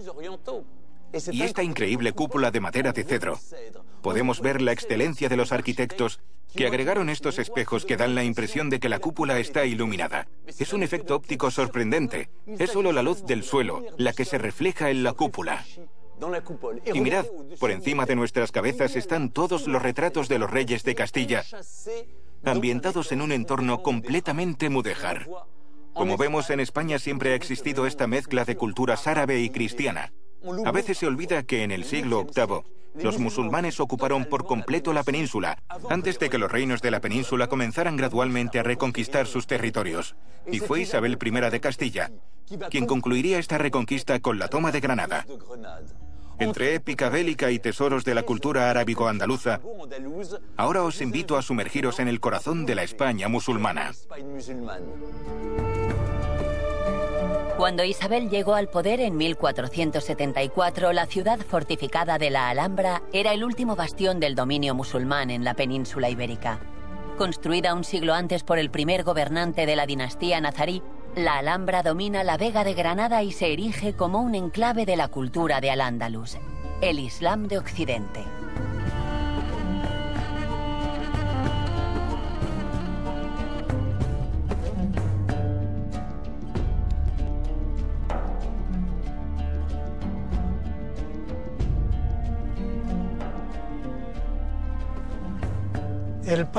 [SPEAKER 1] Y esta increíble cúpula de madera de cedro. Podemos ver la excelencia de los arquitectos que agregaron estos espejos que dan la impresión de que la cúpula está iluminada. Es un efecto óptico sorprendente. Es solo la luz del suelo la que se refleja en la cúpula. Y mirad, por encima de nuestras cabezas están todos los retratos de los reyes de Castilla, ambientados en un entorno completamente mudéjar. Como vemos, en España siempre ha existido esta mezcla de culturas árabe y cristiana. A veces se olvida que en el siglo VIII los musulmanes ocuparon por completo la península, antes de que los reinos de la península comenzaran gradualmente a reconquistar sus territorios. Y fue Isabel I de Castilla quien concluiría esta reconquista con la toma de Granada. Entre épica bélica y tesoros de la cultura arábigo-andaluza, ahora os invito a sumergiros en el corazón de la España musulmana.
[SPEAKER 3] Cuando Isabel llegó al poder en 1474, la ciudad fortificada de la Alhambra era el último bastión del dominio musulmán en la península ibérica. Construida un siglo antes por el primer gobernante de la dinastía nazarí, la Alhambra domina la Vega de Granada y se erige como un enclave de la cultura de Al-Ándalus, el Islam de Occidente.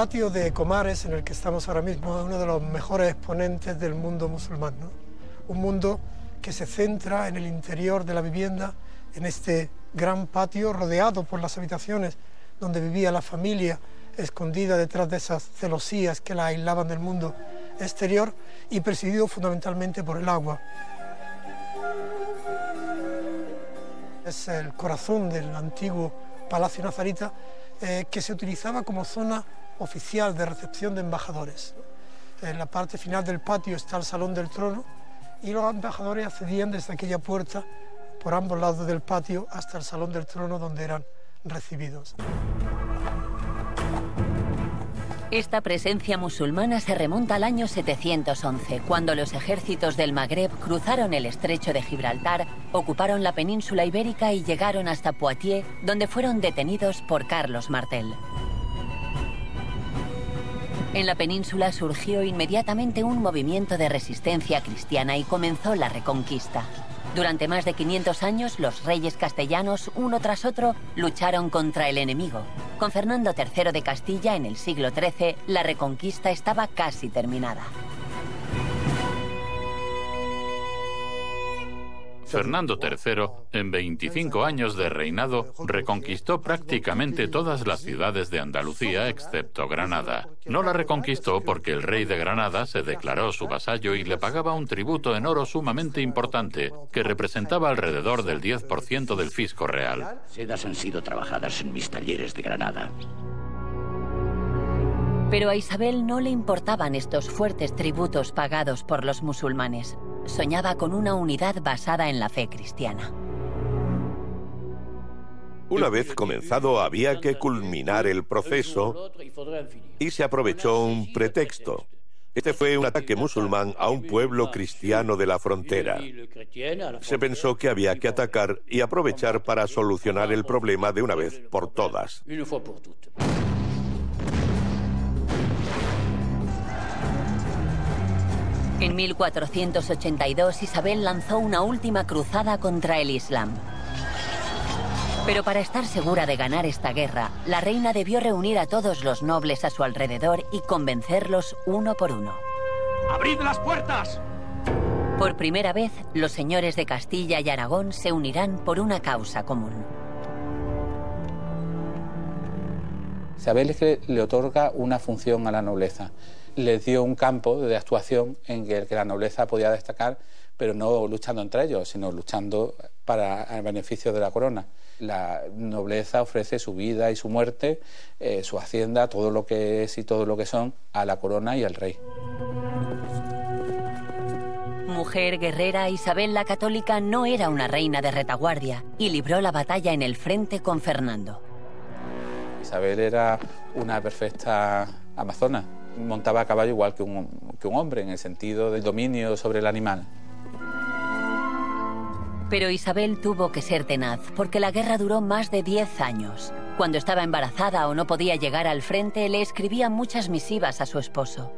[SPEAKER 6] Patio de Comares, en el que estamos ahora mismo, es uno de los mejores exponentes del mundo musulmán. Un mundo que se centra en el interior de la vivienda, en este gran patio rodeado por las habitaciones donde vivía la familia, escondida detrás de esas celosías que la aislaban del mundo exterior y presidido fundamentalmente por el agua. Es el corazón del antiguo Palacio Nazarita eh, que se utilizaba como zona oficial de recepción de embajadores. En la parte final del patio está el Salón del Trono y los embajadores accedían desde aquella puerta por ambos lados del patio hasta el Salón del Trono donde eran recibidos.
[SPEAKER 3] Esta presencia musulmana se remonta al año 711, cuando los ejércitos del Magreb cruzaron el estrecho de Gibraltar, ocuparon la península ibérica y llegaron hasta Poitiers, donde fueron detenidos por Carlos Martel. En la península surgió inmediatamente un movimiento de resistencia cristiana y comenzó la reconquista. Durante más de 500 años, los reyes castellanos, uno tras otro, lucharon contra el enemigo. Con Fernando III de Castilla en el siglo XIII, la reconquista estaba casi terminada.
[SPEAKER 11] Fernando III, en 25 años de reinado, reconquistó prácticamente todas las ciudades de Andalucía excepto Granada. No la reconquistó porque el rey de Granada se declaró su vasallo y le pagaba un tributo en oro sumamente importante, que representaba alrededor del 10% del fisco real.
[SPEAKER 15] Sedas han sido trabajadas en mis talleres de Granada.
[SPEAKER 3] Pero a Isabel no le importaban estos fuertes tributos pagados por los musulmanes. Soñaba con una unidad basada en la fe cristiana.
[SPEAKER 2] Una vez comenzado había que culminar el proceso y se aprovechó un pretexto. Este fue un ataque musulmán a un pueblo cristiano de la frontera. Se pensó que había que atacar y aprovechar para solucionar el problema de una vez por todas.
[SPEAKER 3] En 1482 Isabel lanzó una última cruzada contra el Islam. Pero para estar segura de ganar esta guerra, la reina debió reunir a todos los nobles a su alrededor y convencerlos uno por uno.
[SPEAKER 15] ¡Abrid las puertas!
[SPEAKER 3] Por primera vez, los señores de Castilla y Aragón se unirán por una causa común.
[SPEAKER 16] Isabel es que le otorga una función a la nobleza. Les dio un campo de actuación en el que la nobleza podía destacar, pero no luchando entre ellos, sino luchando para el beneficio de la corona. La nobleza ofrece su vida y su muerte, eh, su hacienda, todo lo que es y todo lo que son a la corona y al rey.
[SPEAKER 3] Mujer guerrera, Isabel la Católica no era una reina de retaguardia y libró la batalla en el frente con Fernando.
[SPEAKER 16] Isabel era una perfecta amazona, montaba a caballo igual que un, que un hombre en el sentido del dominio sobre el animal.
[SPEAKER 3] Pero Isabel tuvo que ser tenaz, porque la guerra duró más de 10 años. Cuando estaba embarazada o no podía llegar al frente, le escribía muchas misivas a su esposo.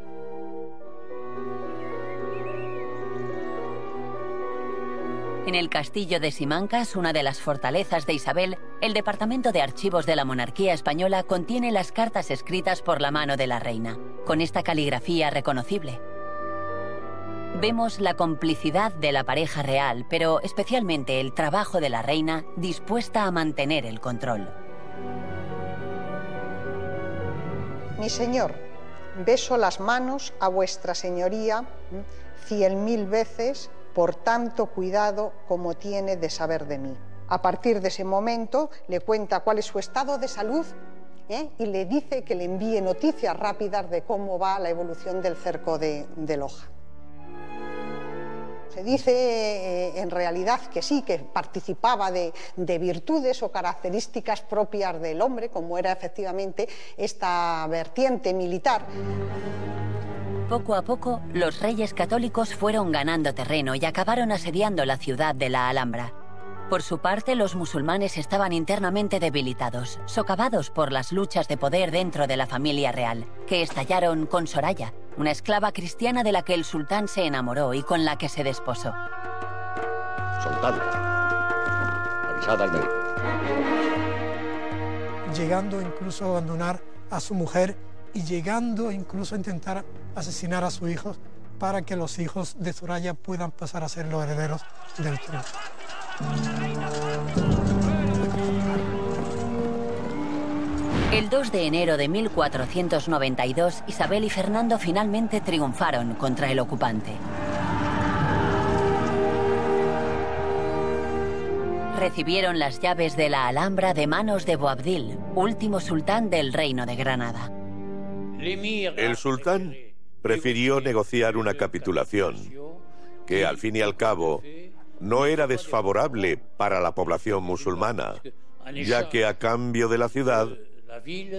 [SPEAKER 3] En el castillo de Simancas, una de las fortalezas de Isabel, el Departamento de Archivos de la Monarquía Española contiene las cartas escritas por la mano de la reina, con esta caligrafía reconocible vemos la complicidad de la pareja real, pero especialmente el trabajo de la reina dispuesta a mantener el control.
[SPEAKER 17] Mi señor, beso las manos a vuestra señoría cien mil veces por tanto cuidado como tiene de saber de mí. A partir de ese momento le cuenta cuál es su estado de salud ¿eh? y le dice que le envíe noticias rápidas de cómo va la evolución del cerco de, de Loja. Se dice eh, en realidad que sí, que participaba de, virtudes o características propias del hombre, como era efectivamente esta vertiente militar.
[SPEAKER 3] Poco a poco, los reyes católicos fueron ganando terreno y acabaron asediando la ciudad de la Alhambra. Por su parte, los musulmanes estaban internamente debilitados, socavados por las luchas de poder dentro de la familia real, que estallaron con Soraya, una esclava cristiana de la que el sultán se enamoró y con la que se desposó.
[SPEAKER 10] Sultán, avisad al rey.
[SPEAKER 6] Llegando incluso a abandonar a su mujer y llegando incluso a intentar asesinar a sus hijos para que los hijos de Soraya puedan pasar a ser los herederos del trono.
[SPEAKER 3] El 2 de enero de 1492, Isabel y Fernando finalmente triunfaron contra el ocupante. Recibieron las llaves de la Alhambra de manos de Boabdil, último sultán del reino de Granada.
[SPEAKER 2] El sultán prefirió negociar una capitulación que, al fin y al cabo, no era desfavorable para la población musulmana, ya que a cambio de la ciudad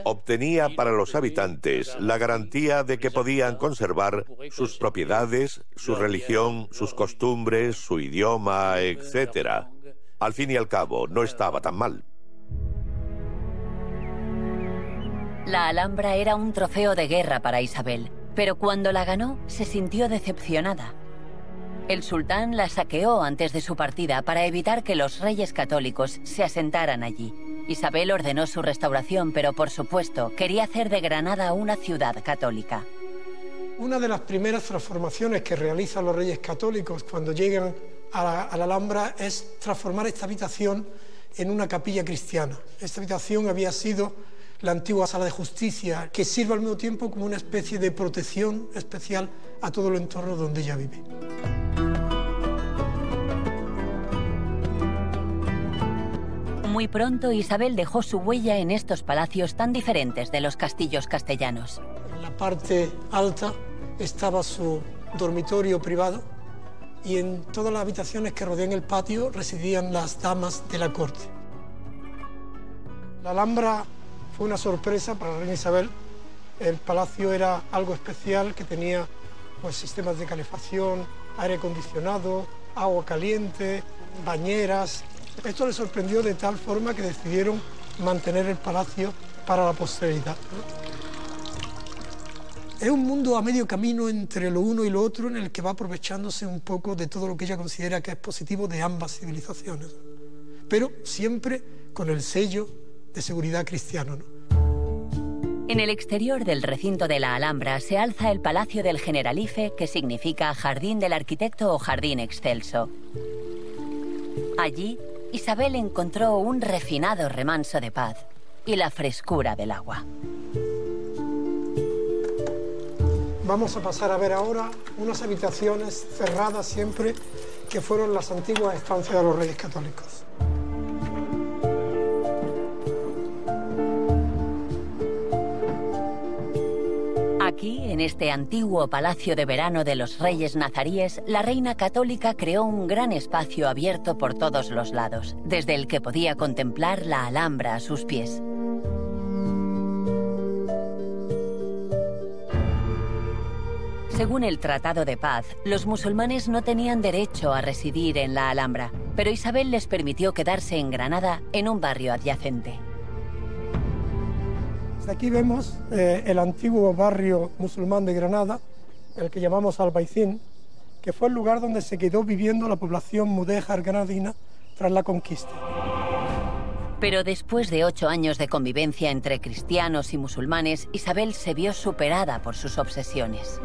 [SPEAKER 2] obtenía para los habitantes la garantía de que podían conservar sus propiedades, su religión, sus costumbres, su idioma, etc. Al fin y al cabo, no estaba tan mal.
[SPEAKER 3] La Alhambra era un trofeo de guerra para Isabel, pero cuando la ganó se sintió decepcionada. El sultán la saqueó antes de su partida para evitar que los reyes católicos se asentaran allí. Isabel ordenó su restauración, pero por supuesto quería hacer de Granada una ciudad católica.
[SPEAKER 6] Una de las primeras transformaciones que realizan los reyes católicos cuando llegan a la, Alhambra es transformar esta habitación en una capilla cristiana. Esta habitación había sido la antigua sala de justicia, que sirve al mismo tiempo como una especie de protección especial a todo el entorno donde ella vive.
[SPEAKER 3] Muy pronto Isabel dejó su huella en estos palacios tan diferentes de los castillos castellanos.
[SPEAKER 6] la parte alta estaba su dormitorio privado y en todas las habitaciones que rodean el patio residían las damas de la corte. La Alhambra fue una sorpresa para la reina Isabel. El palacio era algo especial que tenía pues, sistemas de calefacción, aire acondicionado, agua caliente, bañeras. Esto le sorprendió de tal forma que decidieron mantener el palacio para la posteridad. Es un mundo a medio camino entre lo uno y lo otro en el que va aprovechándose un poco de todo lo que ella considera que es positivo de ambas civilizaciones, pero siempre con el sello de seguridad cristiano.
[SPEAKER 3] En el exterior del recinto de la Alhambra se alza el Palacio del Generalife, que significa Jardín del Arquitecto o Jardín Excelso. Allí, Isabel encontró un refinado remanso de paz y la frescura del agua.
[SPEAKER 6] Vamos a pasar a ver ahora unas habitaciones cerradas siempre que fueron las antiguas estancias de los reyes católicos.
[SPEAKER 3] Aquí, en este antiguo palacio de verano de los reyes nazaríes, la reina católica creó un gran espacio abierto por todos los lados, desde el que podía contemplar la Alhambra a sus pies. Según el Tratado de Paz, los musulmanes no tenían derecho a residir en la Alhambra, pero Isabel les permitió quedarse en Granada, en un barrio adyacente.
[SPEAKER 6] Aquí vemos eh, el antiguo barrio musulmán de Granada, el que llamamos Albaicín, que fue el lugar donde se quedó viviendo la población mudéjar granadina tras la conquista.
[SPEAKER 3] Pero después de ocho años de convivencia entre cristianos y musulmanes, Isabel se vio superada por sus obsesiones.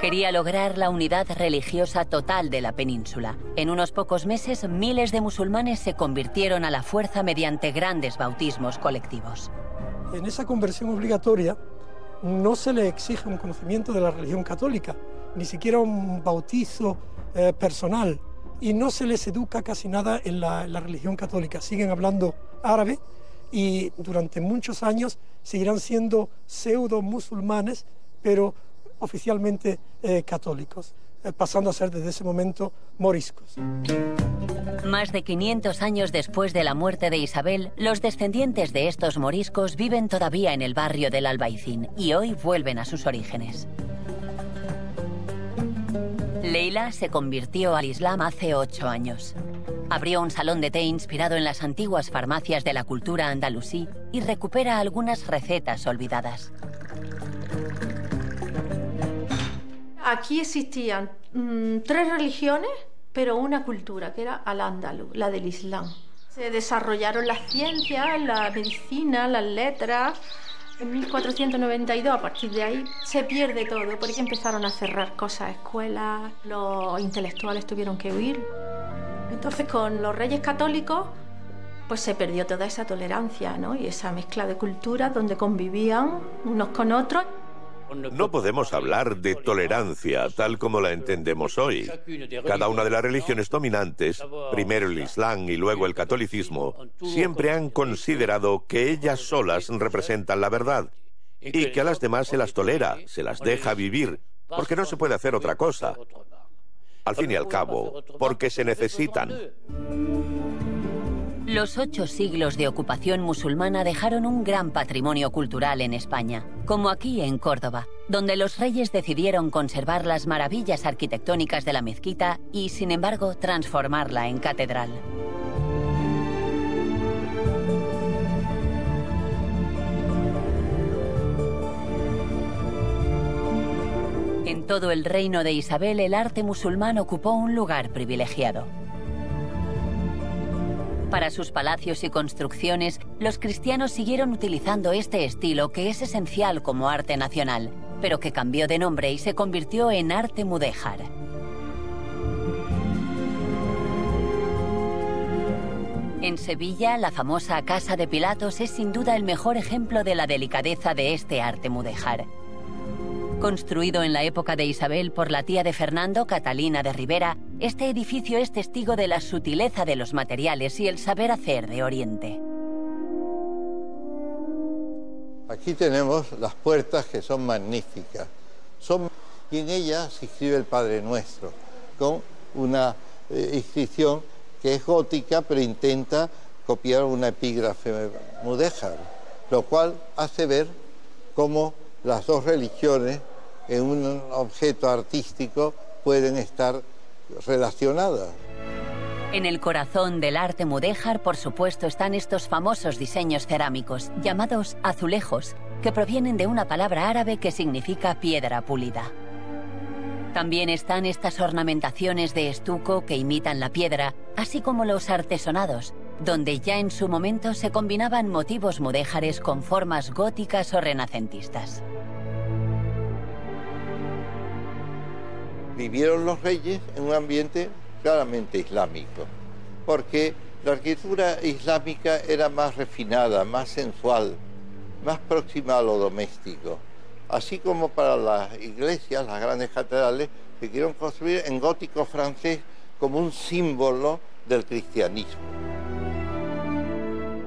[SPEAKER 3] Quería lograr la unidad religiosa total de la península. En unos pocos meses, miles de musulmanes se convirtieron a la fuerza mediante grandes bautismos colectivos.
[SPEAKER 6] En esa conversión obligatoria no se le exige un conocimiento de la religión católica, ni siquiera un bautizo eh, personal, y no se les educa casi nada en la, en la religión católica. Siguen hablando árabe y durante muchos años seguirán siendo pseudo musulmanes, pero oficialmente eh, católicos, eh, pasando a ser desde ese momento moriscos.
[SPEAKER 3] Más de 500 años después de la muerte de Isabel, los descendientes de estos moriscos viven todavía en el barrio del Albaicín y hoy vuelven a sus orígenes. Leila se convirtió al Islam hace ocho años. Abrió un salón de té inspirado en las antiguas farmacias de la cultura andalusí y recupera algunas recetas olvidadas.
[SPEAKER 18] Aquí existían mm, tres religiones, pero una cultura, que era al-Ándalus, la del Islam. Se desarrollaron las ciencias, la medicina, las letras. En 1492, a partir de ahí, se pierde todo, porque empezaron a cerrar cosas, escuelas, los intelectuales tuvieron que huir. Entonces, con los reyes católicos, pues se perdió toda esa tolerancia, ¿no? Y esa mezcla de culturas donde convivían unos con otros.
[SPEAKER 2] No podemos hablar de tolerancia tal como la entendemos hoy. Cada una de las religiones dominantes, primero el Islam y luego el catolicismo, siempre han considerado que ellas solas representan la verdad y que a las demás se las tolera, se las deja vivir, porque no se puede hacer otra cosa. Al fin y al cabo, porque se necesitan.
[SPEAKER 3] Los ocho siglos de ocupación musulmana dejaron un gran patrimonio cultural en España, como aquí en Córdoba, donde los reyes decidieron conservar las maravillas arquitectónicas de la mezquita y, sin embargo, transformarla en catedral. En todo el reino de Isabel el arte musulmán ocupó un lugar privilegiado. Para sus palacios y construcciones, los cristianos siguieron utilizando este estilo que es esencial como arte nacional, pero que cambió de nombre y se convirtió en arte mudéjar. En Sevilla, la famosa Casa de Pilatos es sin duda el mejor ejemplo de la delicadeza de este arte mudéjar. Construido en la época de Isabel por la tía de Fernando, Catalina de Rivera, este edificio es testigo de la sutileza de los materiales y el saber hacer de Oriente.
[SPEAKER 19] Aquí tenemos las puertas que son magníficas. Son, y en ellas se escribe el Padre Nuestro, con una eh, inscripción que es gótica, pero intenta copiar una epígrafe mudéjar, lo cual hace ver cómo las dos religiones en un objeto artístico pueden estar relacionadas.
[SPEAKER 3] En el corazón del arte mudéjar, por supuesto, están estos famosos diseños cerámicos, llamados azulejos, que provienen de una palabra árabe que significa piedra pulida. También están estas ornamentaciones de estuco que imitan la piedra, así como los artesonados, donde ya en su momento se combinaban motivos mudéjares con formas góticas o renacentistas.
[SPEAKER 19] Vivieron los reyes en un ambiente claramente islámico, porque la arquitectura islámica era más refinada, más sensual, más próxima a lo doméstico. Así como para las iglesias, las grandes catedrales, se quisieron construir en gótico francés como un símbolo del cristianismo.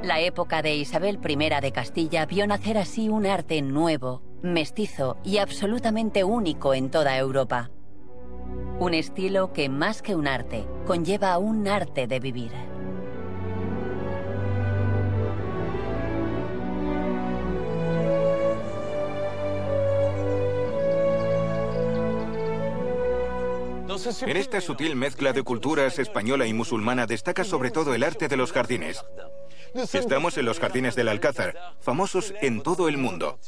[SPEAKER 3] La época de Isabel I de Castilla vio nacer así un arte nuevo, mestizo y absolutamente único en toda Europa. Un estilo que más que un arte, conlleva un arte de vivir.
[SPEAKER 1] En esta sutil mezcla de culturas española y musulmana destaca sobre todo el arte de los jardines. Estamos en los jardines del Alcázar, famosos en todo el mundo.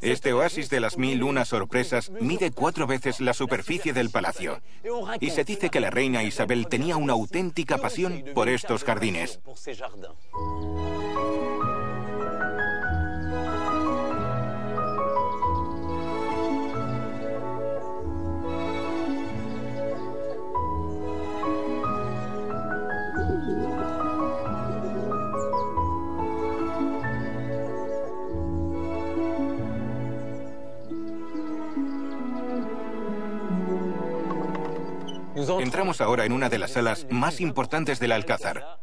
[SPEAKER 1] Este oasis de las mil unas sorpresas mide cuatro veces la superficie del palacio. Y se dice que la reina Isabel tenía una auténtica pasión por estos jardines. Entramos ahora en una de las salas más importantes del Alcázar,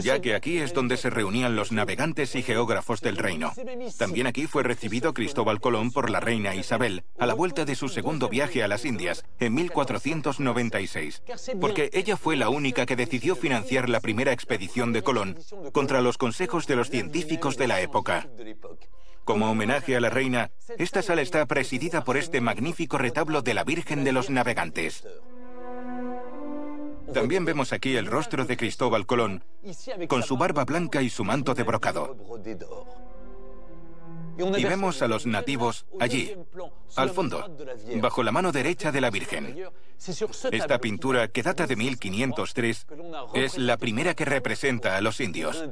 [SPEAKER 1] ya que aquí es donde se reunían los navegantes y geógrafos del reino. También aquí fue recibido Cristóbal Colón por la reina Isabel a la vuelta de su segundo viaje a las Indias en 1496, porque ella fue la única que decidió financiar la primera expedición de Colón contra los consejos de los científicos de la época. Como homenaje a la reina, esta sala está presidida por este magnífico retablo de la Virgen de los Navegantes. También vemos aquí el rostro de Cristóbal Colón, con su barba blanca y su manto de brocado. Y vemos a los nativos allí, al fondo, bajo la mano derecha de la Virgen. Esta pintura, que data de 1503, es la primera que representa a los indios.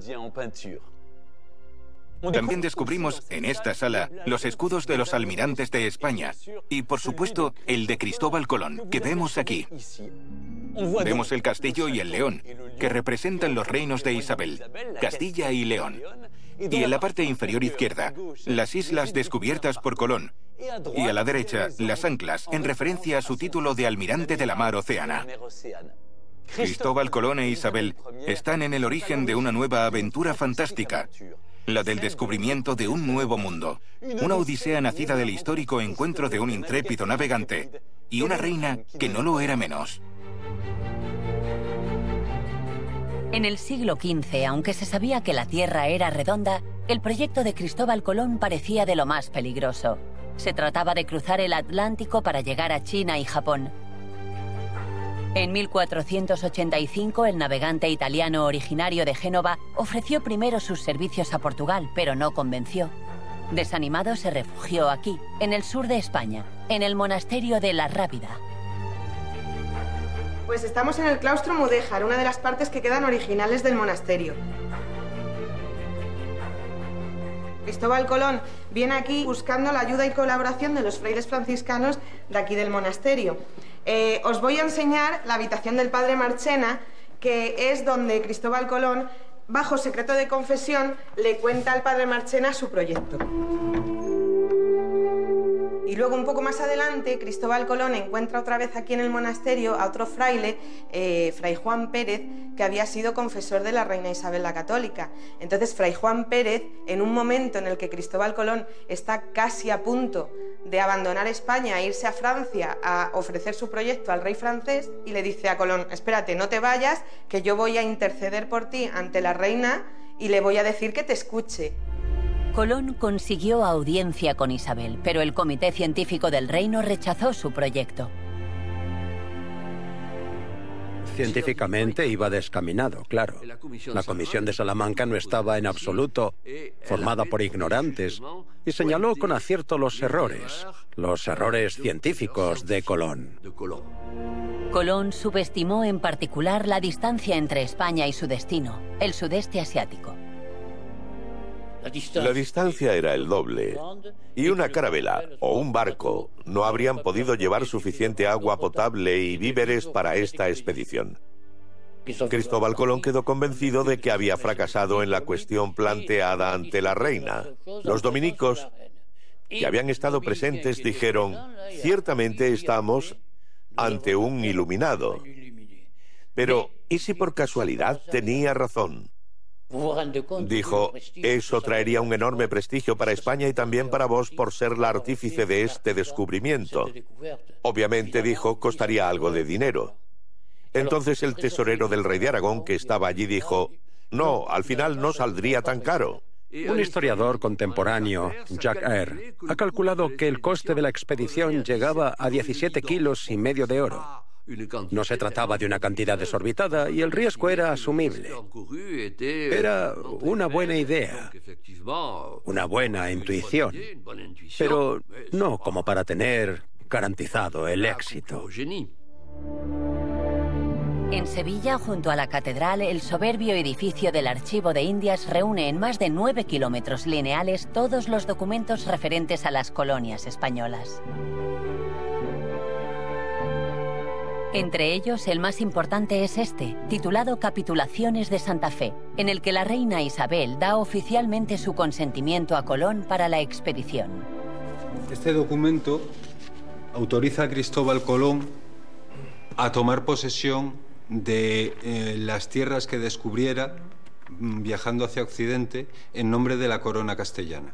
[SPEAKER 1] También descubrimos en esta sala los escudos de los almirantes de España y, por supuesto, el de Cristóbal Colón, que vemos aquí. Vemos el castillo y el león, que representan los reinos de Isabel, Castilla y León. Y en la parte inferior izquierda, las islas descubiertas por Colón. Y a la derecha, las anclas, en referencia a su título de almirante de la mar Oceana. Cristóbal Colón e Isabel están en el origen de una nueva aventura fantástica, la del descubrimiento de un nuevo mundo, una odisea nacida del histórico encuentro de un intrépido navegante y una reina que no lo era menos.
[SPEAKER 3] En el siglo XV, aunque se sabía que la Tierra era redonda, el proyecto de Cristóbal Colón parecía de lo más peligroso. Se trataba de cruzar el Atlántico para llegar a China y Japón. En 1485, el navegante italiano originario de Génova ofreció primero sus servicios a Portugal, pero no convenció. Desanimado se refugió aquí, en el sur de España, en el monasterio de La Rábida.
[SPEAKER 7] Pues estamos en el claustro mudéjar, una de las partes que quedan originales del monasterio. Cristóbal Colón viene aquí buscando la ayuda y colaboración de los frailes franciscanos de aquí del monasterio. Eh, os voy a enseñar la habitación del padre Marchena, que es donde Cristóbal Colón, bajo secreto de confesión, le cuenta al padre Marchena su proyecto. Y luego un poco más adelante, Cristóbal Colón encuentra otra vez aquí en el monasterio a otro fraile, eh, Fray Juan Pérez, que había sido confesor de la reina Isabel la Católica. Entonces, Fray Juan Pérez, en un momento en el que Cristóbal Colón está casi a punto de abandonar España e irse a Francia a ofrecer su proyecto al rey francés, y le dice a Colón, espérate, no te vayas, que yo voy a interceder por ti ante la reina y le voy a decir que te escuche.
[SPEAKER 3] Colón consiguió audiencia con Isabel, pero el Comité Científico del Reino rechazó su proyecto.
[SPEAKER 12] Científicamente iba descaminado, claro. La Comisión de Salamanca no estaba en absoluto formada por ignorantes y señaló con acierto los errores, los errores científicos de Colón.
[SPEAKER 3] Colón subestimó en particular la distancia entre España y su destino, el sudeste asiático.
[SPEAKER 2] La distancia era el doble y una carabela o un barco no habrían podido llevar suficiente agua potable y víveres para esta expedición. Cristóbal Colón quedó convencido de que había fracasado en la cuestión planteada ante la reina. Los dominicos que habían estado presentes dijeron, ciertamente estamos ante un iluminado. Pero, ¿y si por casualidad tenía razón? Dijo, eso traería un enorme prestigio para España y también para vos por ser la artífice de este descubrimiento. Obviamente, dijo, costaría algo de dinero. Entonces el tesorero del rey de Aragón, que estaba allí, dijo, no, al final no saldría tan caro.
[SPEAKER 12] Un historiador contemporáneo, Jack Eyre, ha calculado que el coste de la expedición llegaba a 17 kilos y medio de oro. No se trataba de una cantidad desorbitada y el riesgo era asumible. Era una buena idea, una buena intuición, pero no como para tener garantizado el éxito.
[SPEAKER 3] En Sevilla, junto a la catedral, el soberbio edificio del Archivo de Indias reúne en más de nueve kilómetros lineales todos los documentos referentes a las colonias españolas. Entre ellos, el más importante es este, titulado Capitulaciones de Santa Fe, en el que la reina Isabel da oficialmente su consentimiento a Colón para la expedición.
[SPEAKER 20] Este documento autoriza a Cristóbal Colón a tomar posesión de eh, las tierras que descubriera mm, viajando hacia Occidente en nombre de la corona castellana.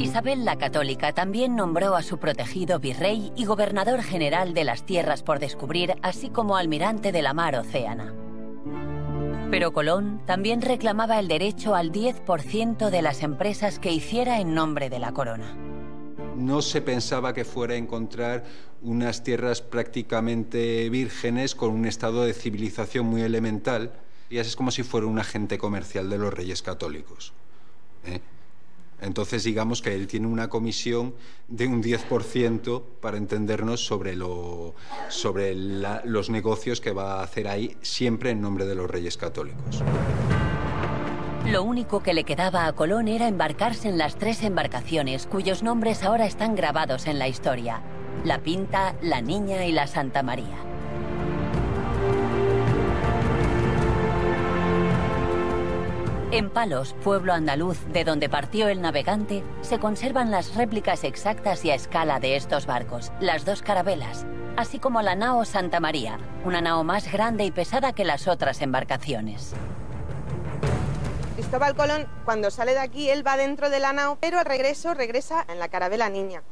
[SPEAKER 3] Isabel la Católica también nombró a su protegido virrey y gobernador general de las tierras por descubrir, así como almirante de la mar Océana. Pero Colón también reclamaba el derecho al 10% de las empresas que hiciera en nombre de la corona.
[SPEAKER 20] No se pensaba que fuera a encontrar unas tierras prácticamente vírgenes con un estado de civilización muy elemental, y es como si fuera un agente comercial de los reyes católicos. ¿eh? Entonces, digamos que él tiene una comisión de un 10% para entendernos sobre, lo, sobre los negocios que va a hacer ahí, siempre en nombre de los reyes católicos.
[SPEAKER 3] Lo único que le quedaba a Colón era embarcarse en las tres embarcaciones cuyos nombres ahora están grabados en la historia. La Pinta, la Niña y la Santa María. En Palos, pueblo andaluz de donde partió el navegante, se conservan las réplicas exactas y a escala de estos barcos, las dos carabelas, así como la nao Santa María, una nao más grande y pesada que las otras embarcaciones.
[SPEAKER 7] Cristóbal Colón, cuando sale de aquí, él va dentro de la nao, pero al regreso regresa en la carabela Niña.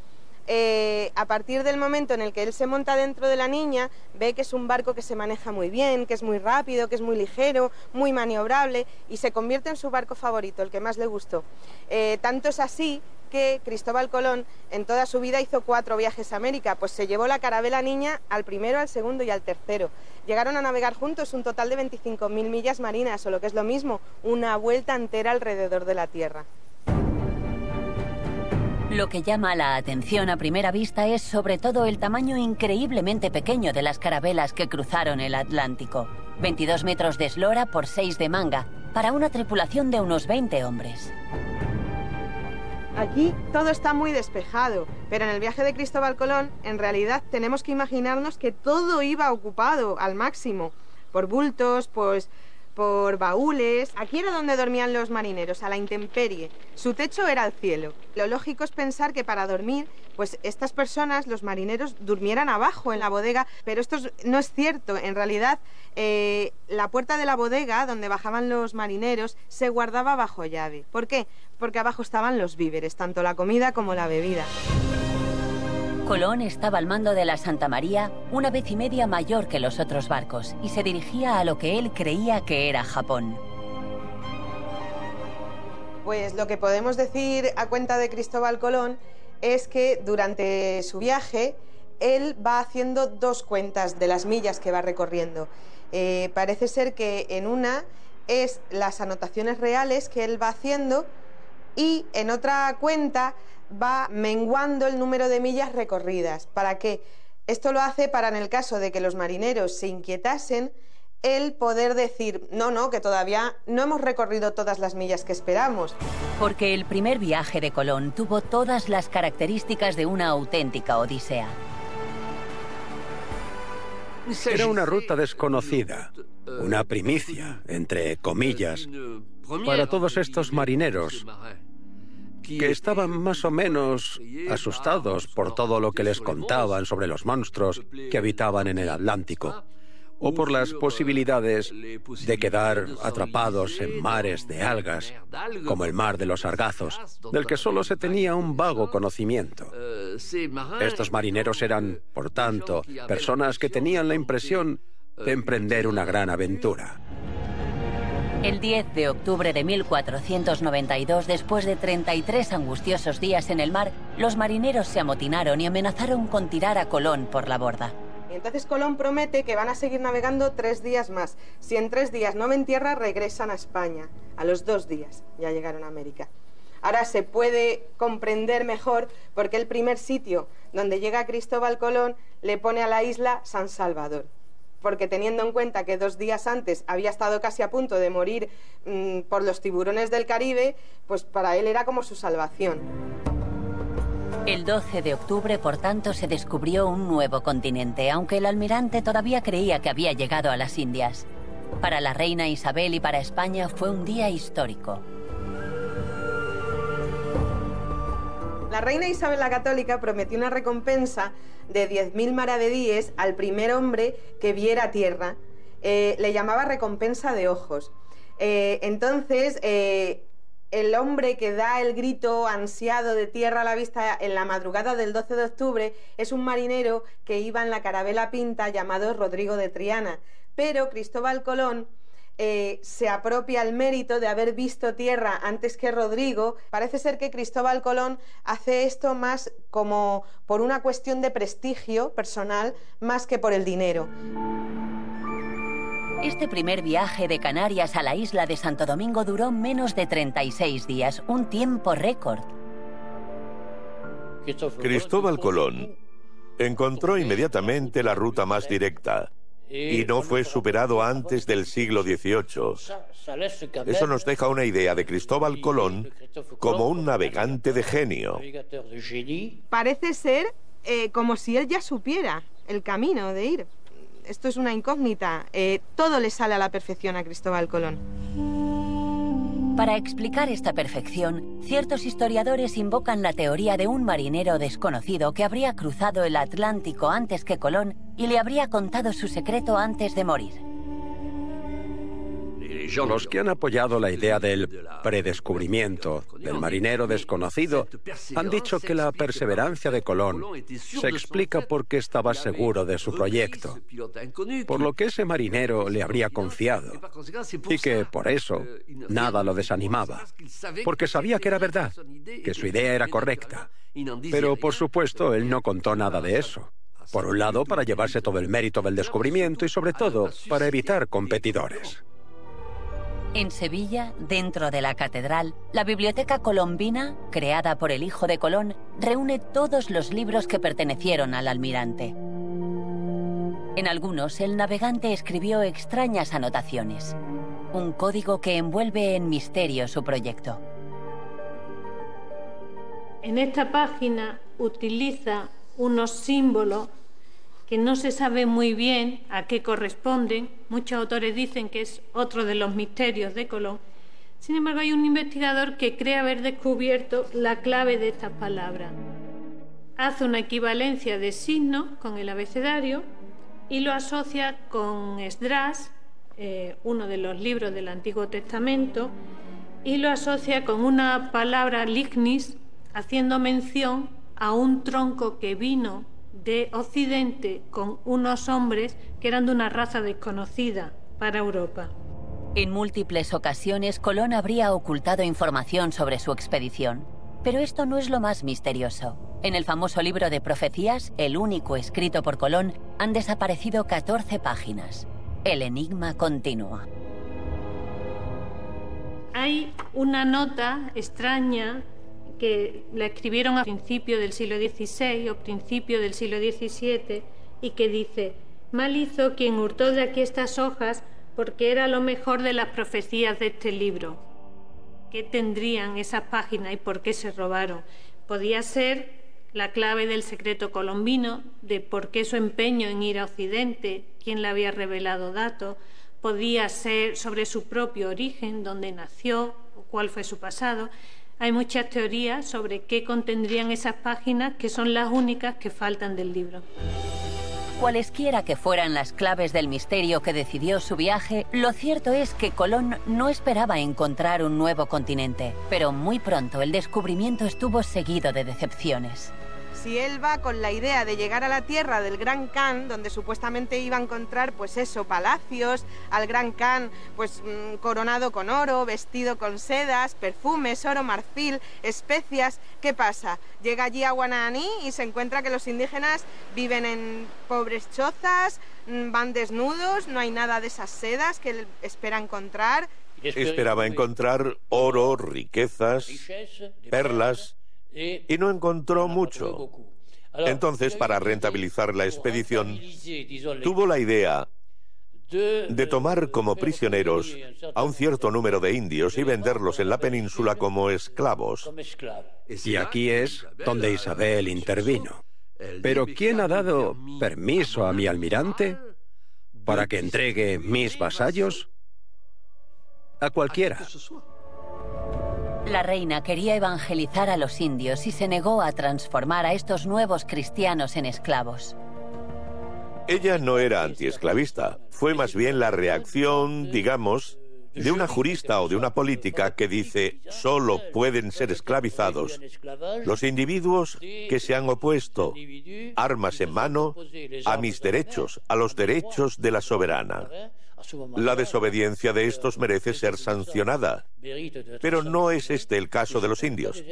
[SPEAKER 7] Eh, a partir del momento en el que él se monta dentro de la niña, ve que es un barco que se maneja muy bien, que es muy rápido, que es muy ligero, muy maniobrable y se convierte en su barco favorito, el que más le gustó. Eh, tanto es así que Cristóbal Colón en toda su vida hizo cuatro viajes a América, pues se llevó la carabela niña al primero, al segundo y al tercero. Llegaron a navegar juntos un total de 25.000 millas marinas, o lo que es lo mismo, una vuelta entera alrededor de la Tierra.
[SPEAKER 3] Lo que llama la atención a primera vista es sobre todo el tamaño increíblemente pequeño de las carabelas que cruzaron el Atlántico. 22 metros de eslora por 6 de manga, para una tripulación de unos 20 hombres.
[SPEAKER 7] Aquí todo está muy despejado, pero en el viaje de Cristóbal Colón, en realidad tenemos que imaginarnos que todo iba ocupado al máximo, por bultos, pues por baúles. Aquí era donde dormían los marineros, a la intemperie. Su techo era el cielo. Lo lógico es pensar que para dormir, pues estas personas, los marineros, durmieran abajo en la bodega, pero esto no es cierto. En realidad, eh, la puerta de la bodega donde bajaban los marineros se guardaba bajo llave. ¿Por qué? Porque abajo estaban los víveres, tanto la comida como la bebida.
[SPEAKER 3] Colón estaba al mando de la Santa María una vez y media mayor que los otros barcos y se dirigía a lo que él creía que era Japón.
[SPEAKER 7] Pues lo que podemos decir a cuenta de Cristóbal Colón es que durante su viaje él va haciendo dos cuentas de las millas que va recorriendo. Eh, parece ser que en una es las anotaciones reales que él va haciendo y en otra cuenta va menguando el número de millas recorridas. ¿Para qué? Esto lo hace para en el caso de que los marineros se inquietasen, el poder decir, no, no, que todavía no hemos recorrido todas las millas que esperamos.
[SPEAKER 3] Porque el primer viaje de Colón tuvo todas las características de una auténtica odisea.
[SPEAKER 12] Era una ruta desconocida, una primicia, entre comillas, para todos estos marineros que estaban más o menos asustados por todo lo que les contaban sobre los monstruos que habitaban en el Atlántico o por las posibilidades de quedar atrapados en mares de algas, como el mar de los sargazos, del que solo se tenía un vago conocimiento. Estos marineros eran, por tanto, personas que tenían la impresión de emprender una gran aventura.
[SPEAKER 3] El 10 de octubre de 1492, después de 33 angustiosos días en el mar, los marineros se amotinaron y amenazaron con tirar a Colón por la borda.
[SPEAKER 7] Entonces Colón promete que van a seguir navegando tres días más. Si en tres días no ven tierra, regresan a España. A los dos días ya llegaron a América. Ahora se puede comprender mejor porque el primer sitio donde llega Cristóbal Colón le pone a la isla San Salvador porque teniendo en cuenta que dos días antes había estado casi a punto de morir mm, por los tiburones del Caribe, pues para él era como su salvación.
[SPEAKER 3] El 12 de octubre, por tanto, se descubrió un nuevo continente, aunque el almirante todavía creía que había llegado a las Indias. Para la reina Isabel y para España fue un día histórico.
[SPEAKER 7] La reina Isabel la Católica prometió una recompensa de 10.000 maravedíes al primer hombre que viera tierra. Eh, le llamaba recompensa de ojos. Eh, entonces, eh, el hombre que da el grito ansiado de tierra a la vista en la madrugada del 12 de octubre es un marinero que iba en la carabela pinta llamado Rodrigo de Triana. Pero Cristóbal Colón eh, se apropia el mérito de haber visto tierra antes que Rodrigo. Parece ser que Cristóbal Colón hace esto más como por una cuestión de prestigio personal más que por el dinero.
[SPEAKER 3] Este primer viaje de Canarias a la isla de Santo Domingo duró menos de 36 días, un tiempo récord.
[SPEAKER 2] Cristóbal Colón encontró inmediatamente la ruta más directa, y no fue superado antes del siglo XVIII. Eso nos deja una idea de Cristóbal Colón como un navegante de genio.
[SPEAKER 7] Parece ser eh, como si él ya supiera el camino de ir. Esto es una incógnita. Eh, todo le sale a la perfección a Cristóbal Colón.
[SPEAKER 3] Para explicar esta perfección, ciertos historiadores invocan la teoría de un marinero desconocido que habría cruzado el Atlántico antes que Colón y le habría contado su secreto antes de morir.
[SPEAKER 12] Los que han apoyado la idea del predescubrimiento, del marinero desconocido, han dicho que la perseverancia de Colón se explica porque estaba seguro de su proyecto, por lo que ese marinero le habría confiado, y que por eso nada lo desanimaba, porque sabía que era verdad, que su idea era correcta. Pero por supuesto él no contó nada de eso. Por un lado, para llevarse todo el mérito del descubrimiento y sobre todo, para evitar competidores.
[SPEAKER 3] En Sevilla, dentro de la catedral, la Biblioteca Colombina, creada por el hijo de Colón, reúne todos los libros que pertenecieron al almirante. En algunos, el navegante escribió extrañas anotaciones, un código que envuelve en misterio su proyecto.
[SPEAKER 8] En esta página utiliza unos símbolos que no se sabe muy bien a qué corresponden. Muchos autores dicen que es otro de los misterios de Colón. Sin embargo, hay un investigador que cree haber descubierto la clave de estas palabras. Hace una equivalencia de signo con el abecedario y lo asocia con Esdras, eh, uno de los libros del Antiguo Testamento, y lo asocia con una palabra lignis, haciendo mención a un tronco que vino de Occidente con unos hombres que eran de una raza desconocida para Europa.
[SPEAKER 3] En múltiples ocasiones Colón habría ocultado información sobre su expedición. Pero esto no es lo más misterioso. En el famoso libro de profecías, el único escrito por Colón, han desaparecido 14 páginas. El enigma continúa.
[SPEAKER 8] Hay una nota extraña que la escribieron a principio del siglo XVI o principio del siglo XVII y que dice, mal hizo quien hurtó de aquí estas hojas porque era lo mejor de las profecías de este libro. ¿Qué tendrían esas páginas y por qué se robaron? Podía ser la clave del secreto colombino, de por qué su empeño en ir a Occidente, quién le había revelado datos, podía ser sobre su propio origen, dónde nació cuál fue su pasado. Hay muchas teorías sobre qué contendrían esas páginas que son las únicas que faltan del libro.
[SPEAKER 3] Cualesquiera que fueran las claves del misterio que decidió su viaje, lo cierto es que Colón no esperaba encontrar un nuevo continente, pero muy pronto el descubrimiento estuvo seguido de decepciones
[SPEAKER 7] si él va con la idea de llegar a la tierra del Gran Khan, donde supuestamente iba a encontrar, pues eso, palacios, al Gran Khan, pues mm, coronado con oro, vestido con sedas, perfumes, oro, marfil, especias, ¿qué pasa? Llega allí a Guananí y se encuentra que los indígenas viven en pobres chozas, mm, van desnudos, no hay nada de esas sedas que él espera encontrar.
[SPEAKER 2] Esperaba encontrar oro, riquezas, perlas, y no encontró mucho. Entonces, para rentabilizar la expedición, tuvo la idea de tomar como prisioneros a un cierto número de indios y venderlos en la península como esclavos.
[SPEAKER 12] Y aquí es donde Isabel intervino. Pero ¿quién ha dado permiso a mi almirante para que entregue mis vasallos? A cualquiera.
[SPEAKER 3] La reina quería evangelizar a los indios y se negó a transformar a estos nuevos cristianos en esclavos.
[SPEAKER 2] Ella no era antiesclavista, fue más bien la reacción, digamos, de una jurista o de una política que dice solo pueden ser esclavizados los individuos que se han opuesto, armas en mano, a mis derechos, a los derechos de la soberana. La desobediencia de estos merece ser sancionada, pero no es este el caso de los indios.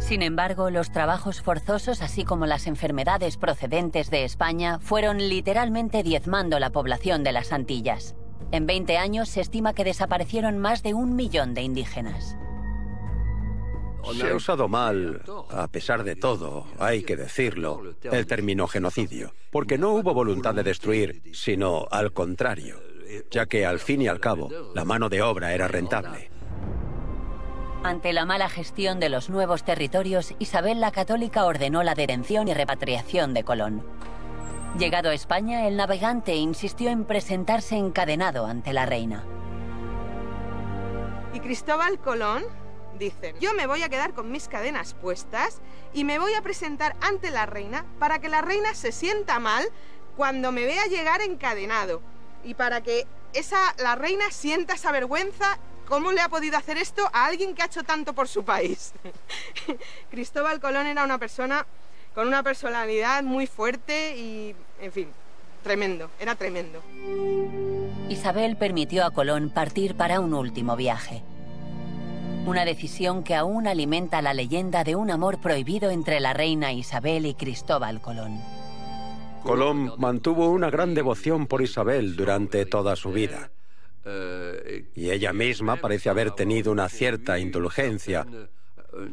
[SPEAKER 3] Sin embargo, los trabajos forzosos, así como las enfermedades procedentes de España, fueron literalmente diezmando la población de las Antillas. En 20 años se estima que desaparecieron más de un millón de indígenas.
[SPEAKER 12] Se ha usado mal, a pesar de todo, hay que decirlo, el término genocidio, porque no hubo voluntad de destruir, sino al contrario, ya que al fin y al cabo la mano de obra era rentable.
[SPEAKER 3] Ante la mala gestión de los nuevos territorios, Isabel la Católica ordenó la detención y repatriación de Colón. Llegado a España, el navegante insistió en presentarse encadenado ante la reina.
[SPEAKER 7] ¿Y Cristóbal Colón? Dicen, yo me voy a quedar con mis cadenas puestas y me voy a presentar ante la reina para que la reina se sienta mal cuando me vea llegar encadenado y para que esa, la reina sienta esa vergüenza ¿Cómo le ha podido hacer esto a alguien que ha hecho tanto por su país? (laughs) Cristóbal Colón era una persona con una personalidad muy fuerte y, en fin, tremendo, era tremendo.
[SPEAKER 3] Isabel permitió a Colón partir para un último viaje. Una decisión que aún alimenta la leyenda de un amor prohibido entre la reina Isabel y Cristóbal Colón.
[SPEAKER 12] Colón mantuvo una gran devoción por Isabel durante toda su vida. Y ella misma parece haber tenido una cierta indulgencia,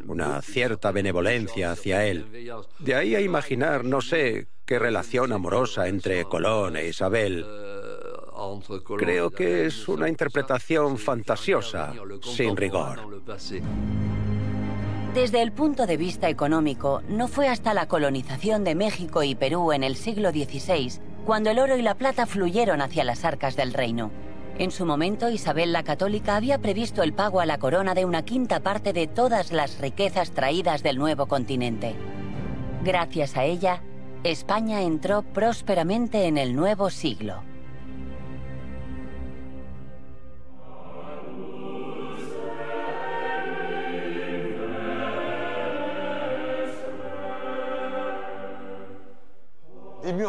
[SPEAKER 12] una cierta benevolencia hacia él. De ahí a imaginar, no sé, qué relación amorosa entre Colón e Isabel Creo que es una interpretación fantasiosa, sin rigor.
[SPEAKER 3] Desde el punto de vista económico, no fue hasta la colonización de México y Perú en el siglo XVI cuando el oro y la plata fluyeron hacia las arcas del reino. En su momento, Isabel la Católica había previsto el pago a la corona de una quinta parte de todas las riquezas traídas del nuevo continente. Gracias a ella, España entró prósperamente en el nuevo siglo.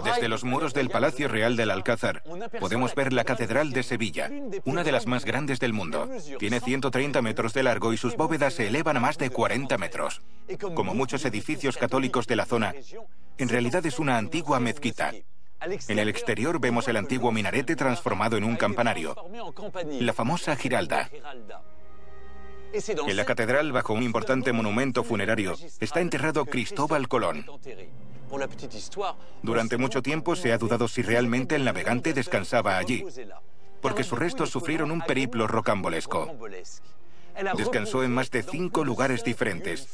[SPEAKER 1] Desde los muros del Palacio Real del Alcázar podemos ver la Catedral de Sevilla, una de las más grandes del mundo. Tiene 130 metros de largo y sus bóvedas se elevan a más de 40 metros. Como muchos edificios católicos de la zona, en realidad es una antigua mezquita. En el exterior vemos el antiguo minarete transformado en un campanario, la famosa Giralda. En la catedral, bajo un importante monumento funerario, está enterrado Cristóbal Colón. Durante mucho tiempo se ha dudado si realmente el navegante descansaba allí, porque sus restos sufrieron un periplo rocambolesco. Descansó en más de cinco lugares diferentes.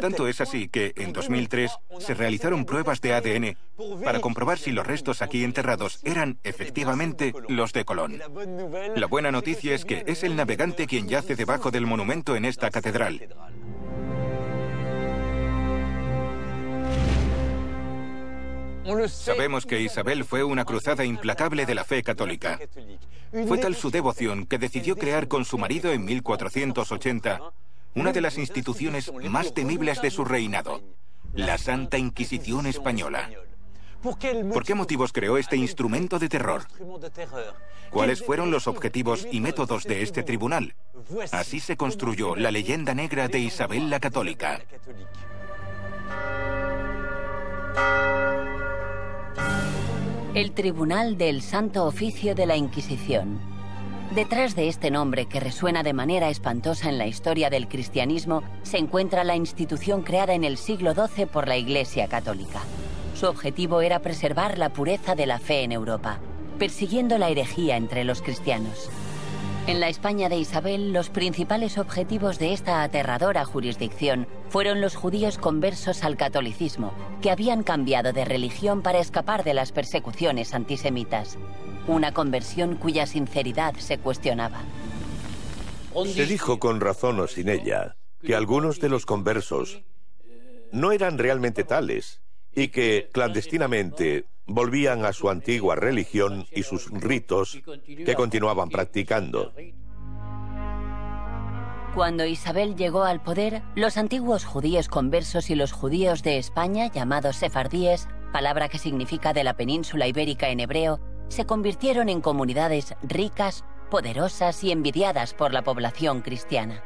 [SPEAKER 1] Tanto es así que en 2003 se realizaron pruebas de ADN para comprobar si los restos aquí enterrados eran efectivamente los de Colón. La buena noticia es que es el navegante quien yace debajo del monumento en esta catedral. Sabemos que Isabel fue una cruzada implacable de la fe católica. Fue tal su devoción que decidió crear con su marido en 1480 una de las instituciones más temibles de su reinado, la Santa Inquisición Española. ¿Por qué motivos creó este instrumento de terror? ¿Cuáles fueron los objetivos y métodos de este tribunal? Así se construyó la leyenda negra de Isabel la Católica.
[SPEAKER 3] El Tribunal del Santo Oficio de la Inquisición. Detrás de este nombre, que resuena de manera espantosa en la historia del cristianismo, se encuentra la institución creada en el siglo XII por la Iglesia Católica. Su objetivo era preservar la pureza de la fe en Europa, persiguiendo la herejía entre los cristianos. En la España de Isabel, los principales objetivos de esta aterradora jurisdicción fueron los judíos conversos al catolicismo, que habían cambiado de religión para escapar de las persecuciones antisemitas. Una conversión cuya sinceridad se cuestionaba.
[SPEAKER 2] Se dijo con razón o sin ella que algunos de los conversos no eran realmente tales y que clandestinamente volvían a su antigua religión y sus ritos que continuaban practicando.
[SPEAKER 3] Cuando Isabel llegó al poder, los antiguos judíos conversos y los judíos de España, llamados sefardíes, palabra que significa de la península ibérica en hebreo, se convirtieron en comunidades ricas, poderosas y envidiadas por la población cristiana.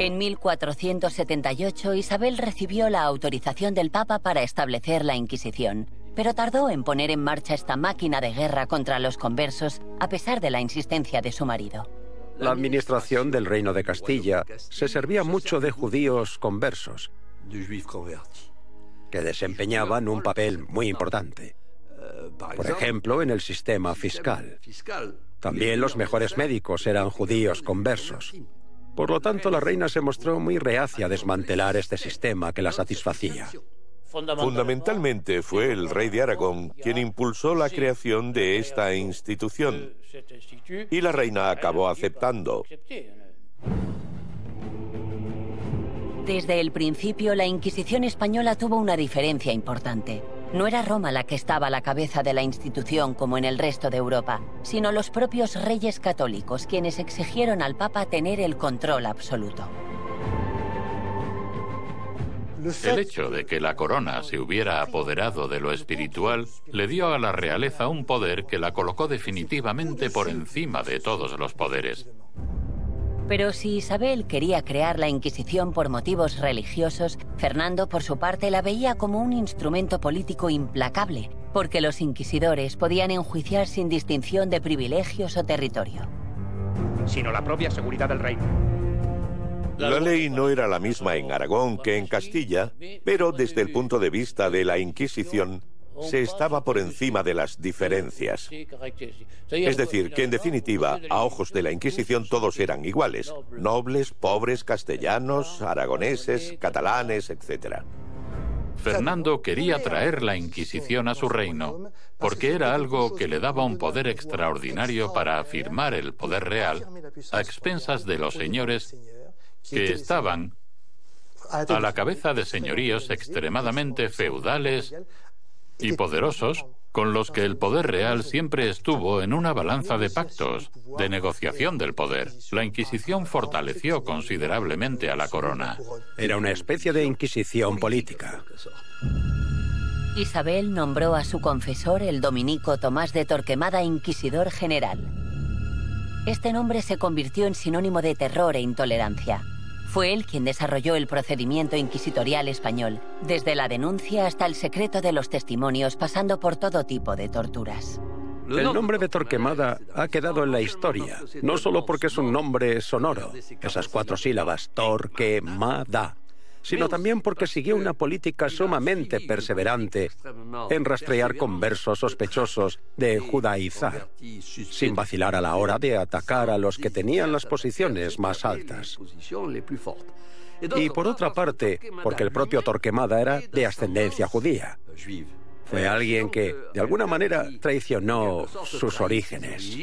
[SPEAKER 3] En 1478 Isabel recibió la autorización del Papa para establecer la Inquisición, pero tardó en poner en marcha esta máquina de guerra contra los conversos a pesar de la insistencia de su marido.
[SPEAKER 12] La administración del Reino de Castilla se servía mucho de judíos conversos, que desempeñaban un papel muy importante. Por ejemplo, en el sistema fiscal. También los mejores médicos eran judíos conversos. Por lo tanto, la reina se mostró muy reacia a desmantelar este sistema que la satisfacía.
[SPEAKER 2] Fundamentalmente fue el rey de Aragón quien impulsó la creación de esta institución y la reina acabó aceptando.
[SPEAKER 3] Desde el principio, la Inquisición española tuvo una diferencia importante. No era Roma la que estaba a la cabeza de la institución como en el resto de Europa, sino los propios reyes católicos quienes exigieron al Papa tener el control absoluto.
[SPEAKER 11] El hecho de que la corona se hubiera apoderado de lo espiritual le dio a la realeza un poder que la colocó definitivamente por encima de todos los poderes.
[SPEAKER 3] Pero si Isabel quería crear la Inquisición por motivos religiosos, Fernando por su parte la veía como un instrumento político implacable, porque los inquisidores podían enjuiciar sin distinción de privilegios o territorio.
[SPEAKER 15] Sino la propia seguridad del reino.
[SPEAKER 2] La ley no era la misma en Aragón que en Castilla, pero desde el punto de vista de la Inquisición, se estaba por encima de las diferencias. Es decir, que en definitiva, a ojos de la Inquisición todos eran iguales, nobles, pobres, castellanos, aragoneses, catalanes, etc.
[SPEAKER 11] Fernando quería traer la Inquisición a su reino, porque era algo que le daba un poder extraordinario para afirmar el poder real a expensas de los señores que estaban a la cabeza de señoríos extremadamente feudales y poderosos con los que el poder real siempre estuvo en una balanza de pactos, de negociación del poder. La Inquisición fortaleció considerablemente a la corona.
[SPEAKER 12] Era una especie de Inquisición política.
[SPEAKER 3] Isabel nombró a su confesor, el dominico Tomás de Torquemada, inquisidor general. Este nombre se convirtió en sinónimo de terror e intolerancia. Fue él quien desarrolló el procedimiento inquisitorial español, desde la denuncia hasta el secreto de los testimonios, pasando por todo tipo de torturas.
[SPEAKER 12] El nombre de Torquemada ha quedado en la historia, no solo porque es un nombre sonoro, esas cuatro sílabas, Torquemada, sino también porque siguió una política sumamente perseverante en rastrear conversos sospechosos de judaizar, sin vacilar a la hora de atacar a los que tenían las posiciones más altas. Y por otra parte, porque el propio Torquemada era de ascendencia judía. Fue alguien que, de alguna manera, traicionó sus orígenes.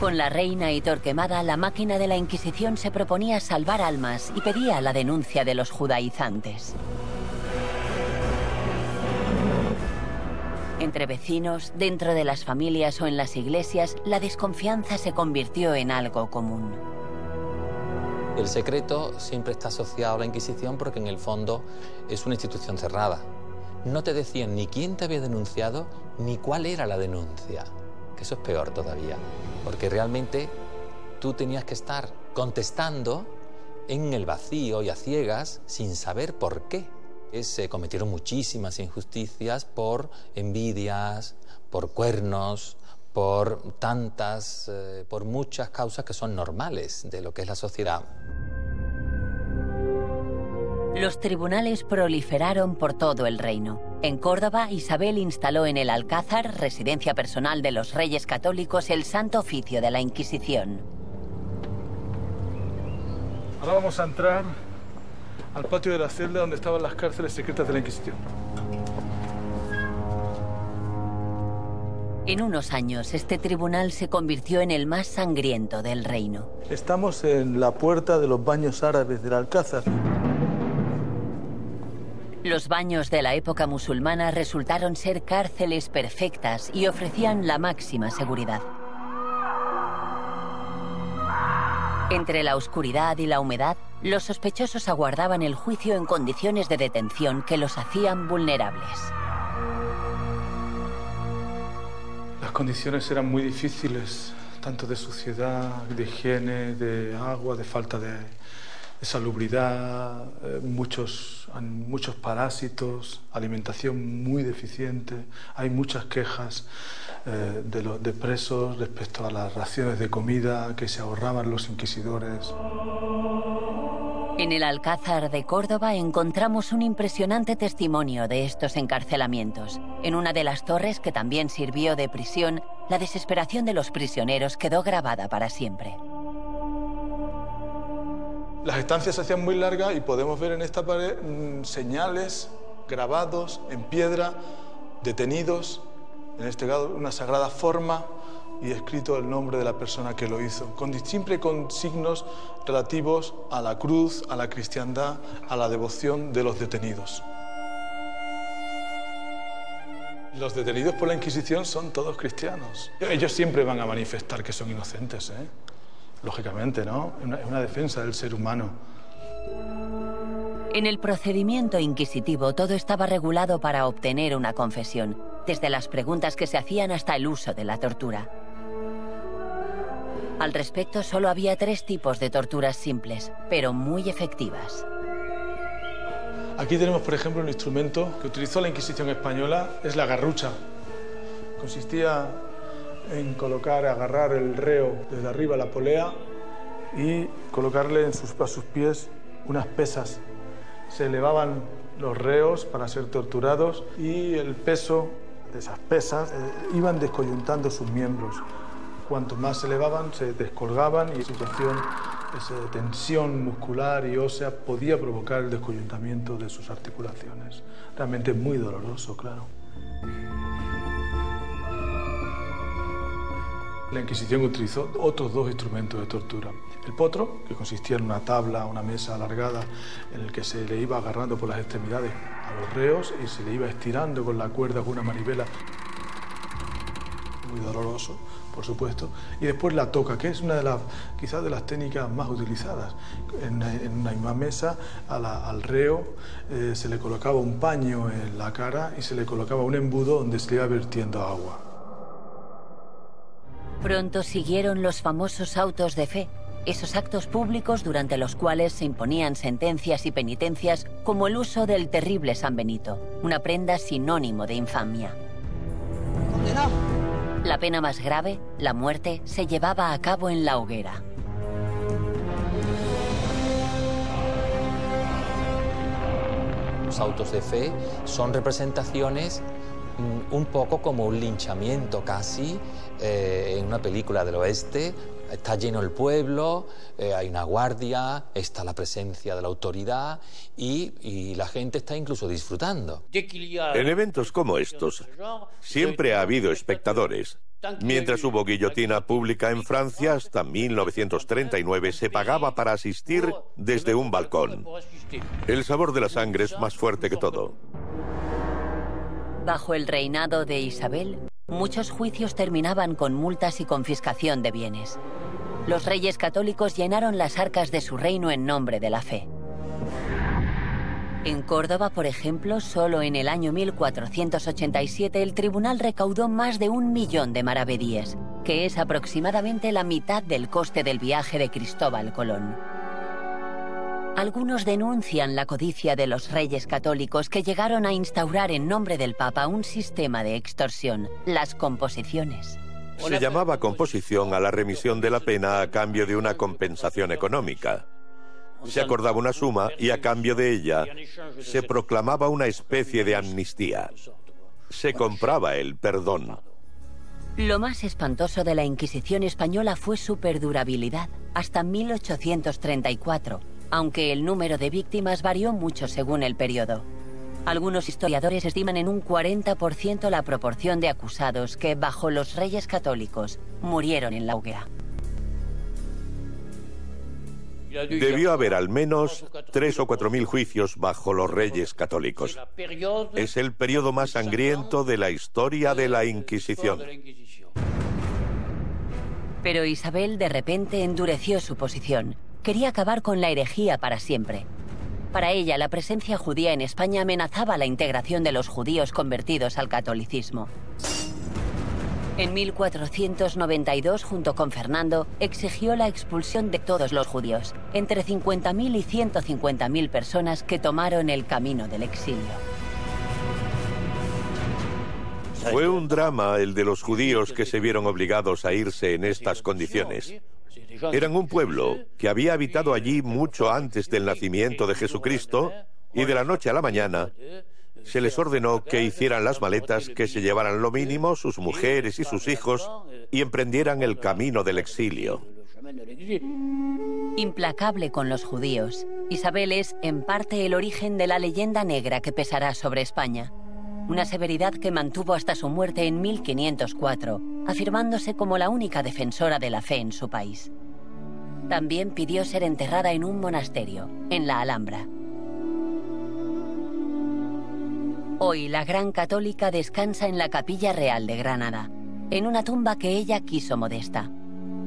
[SPEAKER 3] Con la reina y Torquemada, la máquina de la Inquisición se proponía salvar almas y pedía la denuncia de los judaizantes. Entre vecinos, dentro de las familias o en las iglesias, la desconfianza se convirtió en algo común.
[SPEAKER 21] El secreto siempre está asociado a la Inquisición porque en el fondo es una institución cerrada. No te decían ni quién te había denunciado ni cuál era la denuncia que eso es peor todavía, porque realmente tú tenías que estar contestando en el vacío y a ciegas sin saber por qué. Se cometieron muchísimas injusticias por envidias, por cuernos, por tantas, eh, por muchas causas que son normales de lo que es la sociedad.
[SPEAKER 3] Los tribunales proliferaron por todo el reino. En Córdoba, Isabel instaló en el Alcázar, residencia personal de los reyes católicos, el santo oficio de la Inquisición.
[SPEAKER 9] Ahora vamos a entrar al patio de la celda donde estaban las cárceles secretas de la Inquisición.
[SPEAKER 3] En unos años, este tribunal se convirtió en el más sangriento del reino.
[SPEAKER 9] Estamos en la puerta de los baños árabes del Alcázar.
[SPEAKER 3] Los baños de la época musulmana resultaron ser cárceles perfectas y ofrecían la máxima seguridad. Entre la oscuridad y la humedad, los sospechosos aguardaban el juicio en condiciones de detención que los hacían vulnerables.
[SPEAKER 9] Las condiciones eran muy difíciles, tanto de suciedad, de higiene, de agua, de falta de, salubridad, eh, muchos, muchos parásitos, alimentación muy deficiente. Hay muchas quejas eh, de los de presos respecto a las raciones de comida que se ahorraban los inquisidores.
[SPEAKER 3] En el Alcázar de Córdoba encontramos un impresionante testimonio de estos encarcelamientos. En una de las torres que también sirvió de prisión, la desesperación de los prisioneros quedó grabada para siempre.
[SPEAKER 9] Las estancias se hacían muy largas y podemos ver en esta pared mm, señales grabados en piedra, detenidos, en este caso una sagrada forma y escrito el nombre de la persona que lo hizo, con, siempre con signos relativos a la cruz, a la cristiandad, a la devoción de los detenidos. Los detenidos por la Inquisición son todos cristianos. Ellos siempre van a manifestar que son inocentes. ¿eh? Lógicamente, ¿no? Es una, defensa del ser humano.
[SPEAKER 3] En el procedimiento inquisitivo todo estaba regulado para obtener una confesión, desde las preguntas que se hacían hasta el uso de la tortura. Al respecto, solo había tres tipos de torturas simples, pero muy efectivas.
[SPEAKER 9] Aquí tenemos, por ejemplo, un instrumento que utilizó la Inquisición española, es la garrucha. Consistía en colocar, agarrar el reo desde arriba la polea y colocarle en sus, a sus pies unas pesas. Se elevaban los reos para ser torturados y el peso de esas pesas eh, iban descoyuntando sus miembros. Cuanto más se elevaban, se descolgaban y la situación, esa tensión muscular y ósea podía provocar el descoyuntamiento de sus articulaciones. Realmente muy doloroso, claro. La Inquisición utilizó otros dos instrumentos de tortura. El potro, que consistía en una tabla, una mesa alargada en el que se le iba agarrando por las extremidades a los reos y se le iba estirando con la cuerda con una manivela. Muy doloroso, por supuesto. Y después la toca, que es una de las, quizás de las técnicas más utilizadas. En, una misma mesa al reo eh, se le colocaba un paño en la cara y se le colocaba un embudo donde se le iba vertiendo agua.
[SPEAKER 3] Pronto siguieron los famosos autos de fe, esos actos públicos durante los cuales se imponían sentencias y penitencias como el uso del terrible San Benito, una prenda sinónimo de infamia. La pena más grave, la muerte, se llevaba a cabo en la hoguera.
[SPEAKER 21] Los autos de fe son representaciones mm, un poco como un linchamiento casi eh, en una película del oeste. Está lleno el pueblo, eh, hay una guardia, está la presencia de la autoridad y, y, la gente está incluso disfrutando.
[SPEAKER 2] En eventos como estos, siempre ha habido espectadores. Mientras hubo guillotina pública en Francia, hasta 1939 se pagaba para asistir desde un balcón. El sabor de la sangre es más fuerte que todo.
[SPEAKER 3] Bajo el reinado de Isabel, Muchos juicios terminaban con multas y confiscación de bienes. Los reyes católicos llenaron las arcas de su reino en nombre de la fe. En Córdoba, por ejemplo, solo en el año 1487 el tribunal recaudó más de un millón de maravedíes, que es aproximadamente la mitad del coste del viaje de Cristóbal Colón. Algunos denuncian la codicia de los reyes católicos que llegaron a instaurar en nombre del Papa un sistema de extorsión, las composiciones.
[SPEAKER 2] Se llamaba composición a la remisión de la pena a cambio de una compensación económica. Se acordaba una suma y a cambio de ella se proclamaba una especie de amnistía. Se compraba el perdón.
[SPEAKER 3] Lo más espantoso de la Inquisición española fue su perdurabilidad, hasta 1834 aunque el número de víctimas varió mucho según el periodo. Algunos historiadores estiman en un 40% la proporción de acusados que, bajo los reyes católicos, murieron en la hoguera.
[SPEAKER 2] Debió haber al menos tres o cuatro mil juicios bajo los reyes católicos. Es el periodo más sangriento de la historia de la Inquisición.
[SPEAKER 3] Pero Isabel de repente endureció su posición quería acabar con la herejía para siempre. Para ella, la presencia judía en España amenazaba la integración de los judíos convertidos al catolicismo. En 1492, junto con Fernando, exigió la expulsión de todos los judíos, entre 50.000 y 150.000 personas que tomaron el camino del exilio.
[SPEAKER 2] Fue un drama el de los judíos que se vieron obligados a irse en estas condiciones. Eran un pueblo que había habitado allí mucho antes del nacimiento de Jesucristo y de la noche a la mañana se les ordenó que hicieran las maletas, que se llevaran lo mínimo, sus mujeres y sus hijos, y emprendieran el camino del exilio.
[SPEAKER 3] Implacable con los judíos, Isabel es en parte el origen de la leyenda negra que pesará sobre España una severidad que mantuvo hasta su muerte en 1504, afirmándose como la única defensora de la fe en su país. También pidió ser enterrada en un monasterio, en la Alhambra. Hoy la gran católica descansa en la Capilla Real de Granada, en una tumba que ella quiso modesta.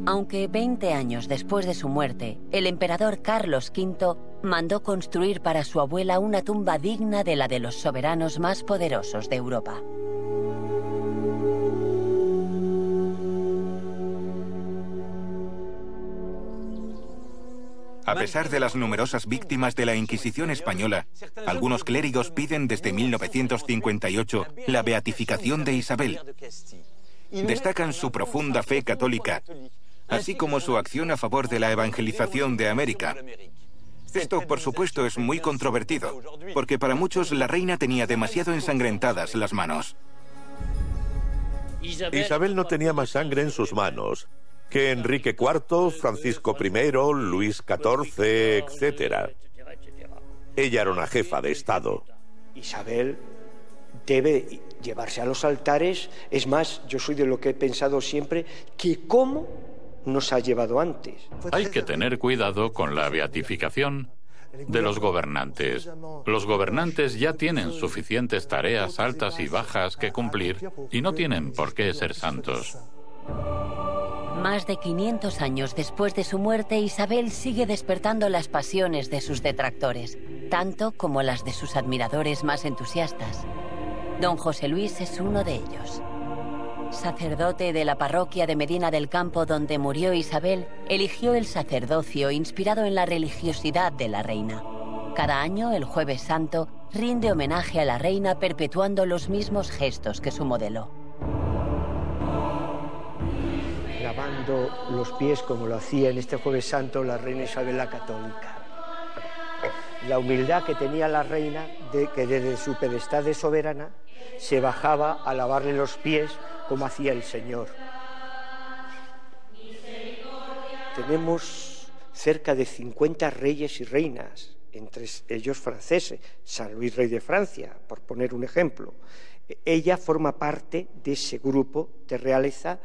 [SPEAKER 3] Aunque 20 años después de su muerte, el emperador Carlos V mandó construir para su abuela una tumba digna de la de los soberanos más poderosos de Europa.
[SPEAKER 1] A pesar de las numerosas víctimas de la Inquisición española, algunos clérigos piden desde 1958 la beatificación de Isabel. Destacan su profunda fe católica, así como su acción a favor de la evangelización de América. Esto, por supuesto, es muy controvertido, porque para muchos la reina tenía demasiado ensangrentadas las manos.
[SPEAKER 2] Isabel no tenía más sangre en sus manos que Enrique IV, Francisco I, Luis XIV, etc. Ella era una jefa de Estado.
[SPEAKER 10] Isabel debe llevarse a los altares. Es más, yo soy de lo que he pensado siempre, que cómo nos ha llevado antes.
[SPEAKER 11] Hay que tener cuidado con la beatificación de los gobernantes. Los gobernantes ya tienen suficientes tareas altas y bajas que cumplir y no tienen por qué ser santos.
[SPEAKER 3] Más de 500 años después de su muerte, Isabel sigue despertando las pasiones de sus detractores, tanto como las de sus admiradores más entusiastas. Don José Luis es uno de ellos. Sacerdote de la parroquia de Medina del Campo donde murió Isabel, eligió el sacerdocio inspirado en la religiosidad de la reina. Cada año, el jueves santo, rinde homenaje a la reina perpetuando los mismos gestos que su modelo.
[SPEAKER 10] Los pies como lo hacía en este jueves santo la reina Isabel la Católica. La humildad que tenía la reina de que desde su pedestal de soberana se bajaba a lavarle los pies como hacía el Señor. Tenemos cerca de 50 reyes y reinas, entre ellos franceses, San Luis Rey de Francia, por poner un ejemplo. Ella forma parte de ese grupo de realeza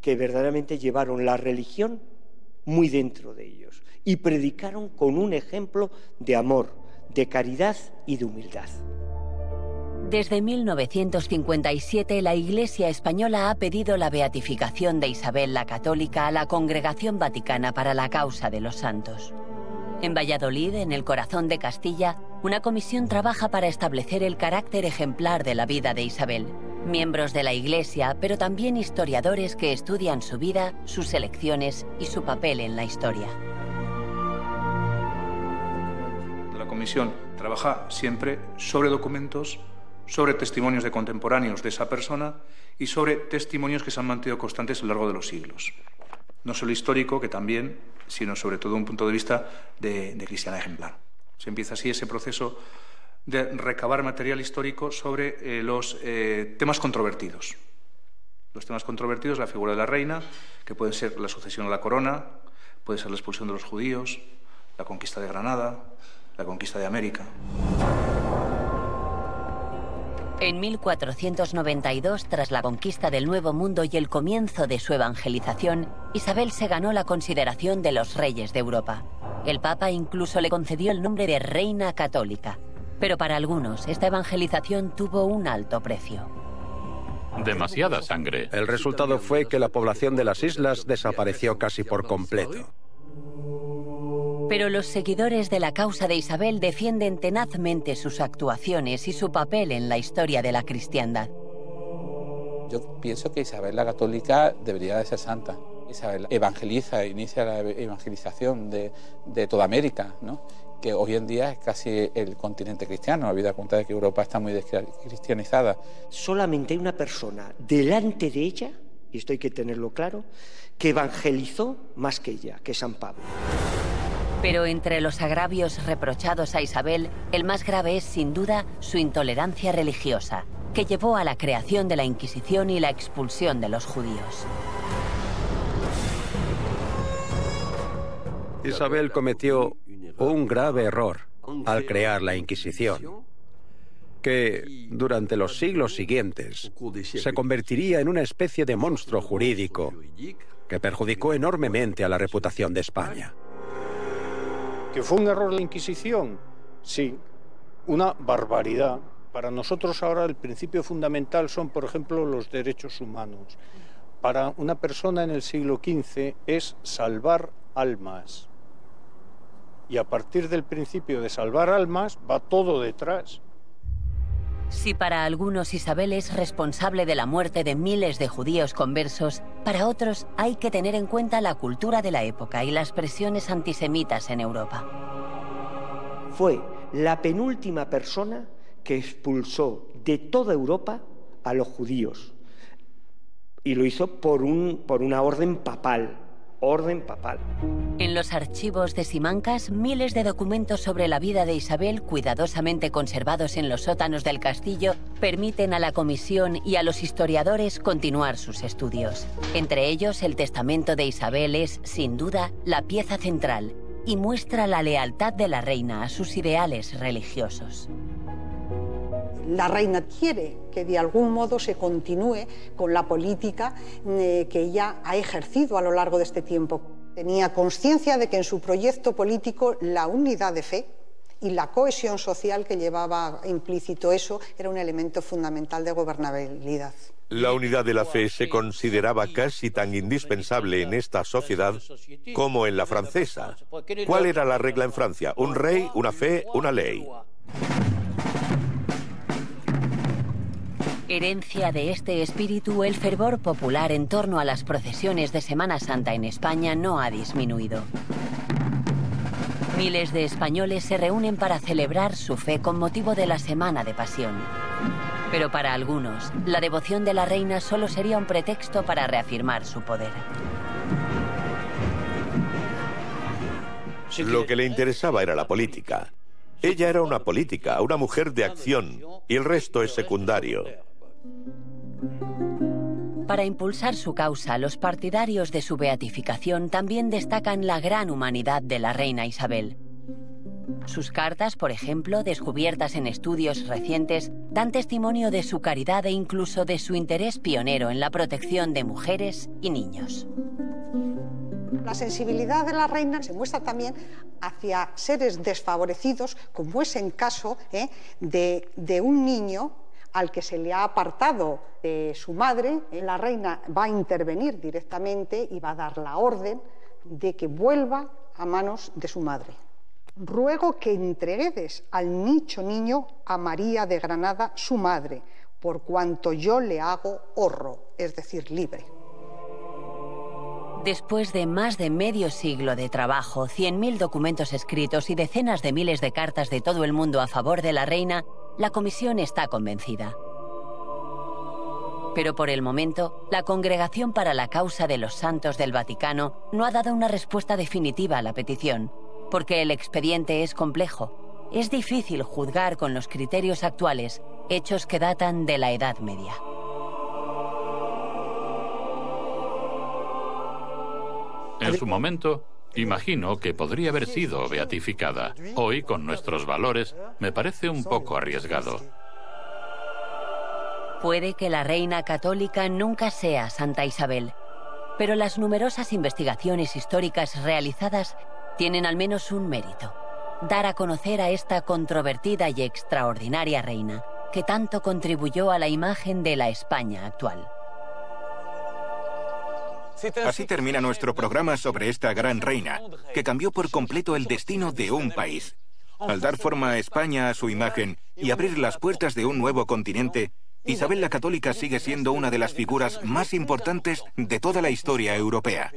[SPEAKER 10] que verdaderamente llevaron la religión muy dentro de ellos y predicaron con un ejemplo de amor, de caridad y de humildad.
[SPEAKER 3] Desde 1957 la Iglesia española ha pedido la beatificación de Isabel la Católica a la Congregación Vaticana para la causa de los santos. En Valladolid, en el corazón de Castilla, una comisión trabaja para establecer el carácter ejemplar de la vida de Isabel miembros de la Iglesia, pero también historiadores que estudian su vida, sus elecciones y su papel en la historia.
[SPEAKER 22] La comisión trabaja siempre sobre documentos, sobre testimonios de contemporáneos de esa persona y sobre testimonios que se han mantenido constantes a lo largo de los siglos. No solo histórico, que también, sino sobre todo un punto de vista de, de cristiana ejemplar. Se empieza así ese proceso de recabar material histórico sobre eh, los eh, temas controvertidos. Los temas controvertidos, la figura de la reina, que puede ser la sucesión a la corona, puede ser la expulsión de los judíos, la conquista de Granada, la conquista de América.
[SPEAKER 3] En 1492, tras la conquista del Nuevo Mundo y el comienzo de su evangelización, Isabel se ganó la consideración de los reyes de Europa. El Papa incluso le concedió el nombre de Reina Católica, pero para algunos, esta evangelización tuvo un alto precio.
[SPEAKER 11] Demasiada sangre.
[SPEAKER 12] El resultado fue que la población de las islas desapareció casi por completo.
[SPEAKER 3] Pero los seguidores de la causa de Isabel defienden tenazmente sus actuaciones y su papel en la historia de la cristiandad.
[SPEAKER 16] Yo pienso que Isabel la Católica debería de ser santa. Isabel evangeliza, inicia la evangelización de, de toda América, ¿no? Que hoy en día es casi el continente cristiano, habida cuenta de que Europa está muy cristianizada.
[SPEAKER 10] Solamente hay una persona delante de ella, y esto hay que tenerlo claro, que evangelizó más que ella, que San Pablo.
[SPEAKER 3] Pero entre los agravios reprochados a Isabel, el más grave es sin duda su intolerancia religiosa, que llevó a la creación de la Inquisición y la expulsión de los judíos.
[SPEAKER 12] Isabel cometió un grave error al crear la Inquisición, que durante los siglos siguientes se convertiría en una especie de monstruo jurídico que perjudicó enormemente a la reputación de España.
[SPEAKER 4] ¿Que fue un error la Inquisición? Sí, una barbaridad. Para nosotros ahora el principio fundamental son, por ejemplo, los derechos humanos. Para una persona en el siglo XV es salvar almas y a partir del principio de salvar almas va todo detrás.
[SPEAKER 3] Si para algunos Isabel es responsable de la muerte de miles de judíos conversos, para otros hay que tener en cuenta la cultura de la época y las presiones antisemitas en Europa.
[SPEAKER 10] Fue la penúltima persona que expulsó de toda Europa a los judíos. Y lo hizo por, un, por una orden papal. Orden papal.
[SPEAKER 3] En los archivos de Simancas, miles de documentos sobre la vida de Isabel, cuidadosamente conservados en los sótanos del castillo, permiten a la comisión y a los historiadores continuar sus estudios. Entre ellos, el testamento de Isabel es, sin duda, la pieza central y muestra la lealtad de la reina a sus ideales religiosos.
[SPEAKER 17] La reina quiere que de algún modo se continúe con la política eh, que ella ha ejercido a lo largo de este tiempo. Tenía conciencia de que en su proyecto político la unidad de fe y la cohesión social que llevaba implícito eso era un elemento fundamental de gobernabilidad.
[SPEAKER 2] La unidad de la fe se consideraba casi tan indispensable en esta sociedad como en la francesa. ¿Cuál era la regla en Francia? Un rey, una fe, una ley.
[SPEAKER 3] Herencia de este espíritu, el fervor popular en torno a las procesiones de Semana Santa en España no ha disminuido. Miles de españoles se reúnen para celebrar su fe con motivo de la Semana de Pasión. Pero para algunos, la devoción de la reina solo sería un pretexto para reafirmar su poder.
[SPEAKER 2] Lo que le interesaba era la política. Ella era una política, una mujer de acción, y el resto es secundario.
[SPEAKER 3] Para impulsar su causa, los partidarios de su beatificación también destacan la gran humanidad de la reina Isabel. Sus cartas, por ejemplo, descubiertas en estudios recientes, dan testimonio de su caridad e incluso de su interés pionero en la protección de mujeres y niños.
[SPEAKER 17] La sensibilidad de la reina se muestra también hacia seres desfavorecidos, como es en caso ¿eh? de, de un niño al que se le ha apartado de su madre, eh, la reina va a intervenir directamente y va a dar la orden de que vuelva a manos de su madre. Ruego que entreguedes al nicho niño a María de Granada, su madre, por cuanto yo le hago horro, es decir, libre.
[SPEAKER 3] Después de más de medio siglo de trabajo, 100.000 documentos escritos y decenas de miles de cartas de todo el mundo a favor de la reina, la comisión está convencida. Pero por el momento, la Congregación para la Causa de los Santos del Vaticano no ha dado una respuesta definitiva a la petición, porque el expediente es complejo. Es difícil juzgar con los criterios actuales hechos que datan de la Edad Media.
[SPEAKER 11] En su momento, Imagino que podría haber sido beatificada. Hoy, con nuestros valores, me parece un poco arriesgado.
[SPEAKER 3] Puede que la reina católica nunca sea Santa Isabel, pero las numerosas investigaciones históricas realizadas tienen al menos un mérito, dar a conocer a esta controvertida y extraordinaria reina, que tanto contribuyó a la imagen de la España actual.
[SPEAKER 1] Así termina nuestro programa sobre esta gran reina, que cambió por completo el destino de un país. Al dar forma a España a su imagen y abrir las puertas de un nuevo continente, Isabel la Católica sigue siendo una de las figuras más importantes de toda la historia europea.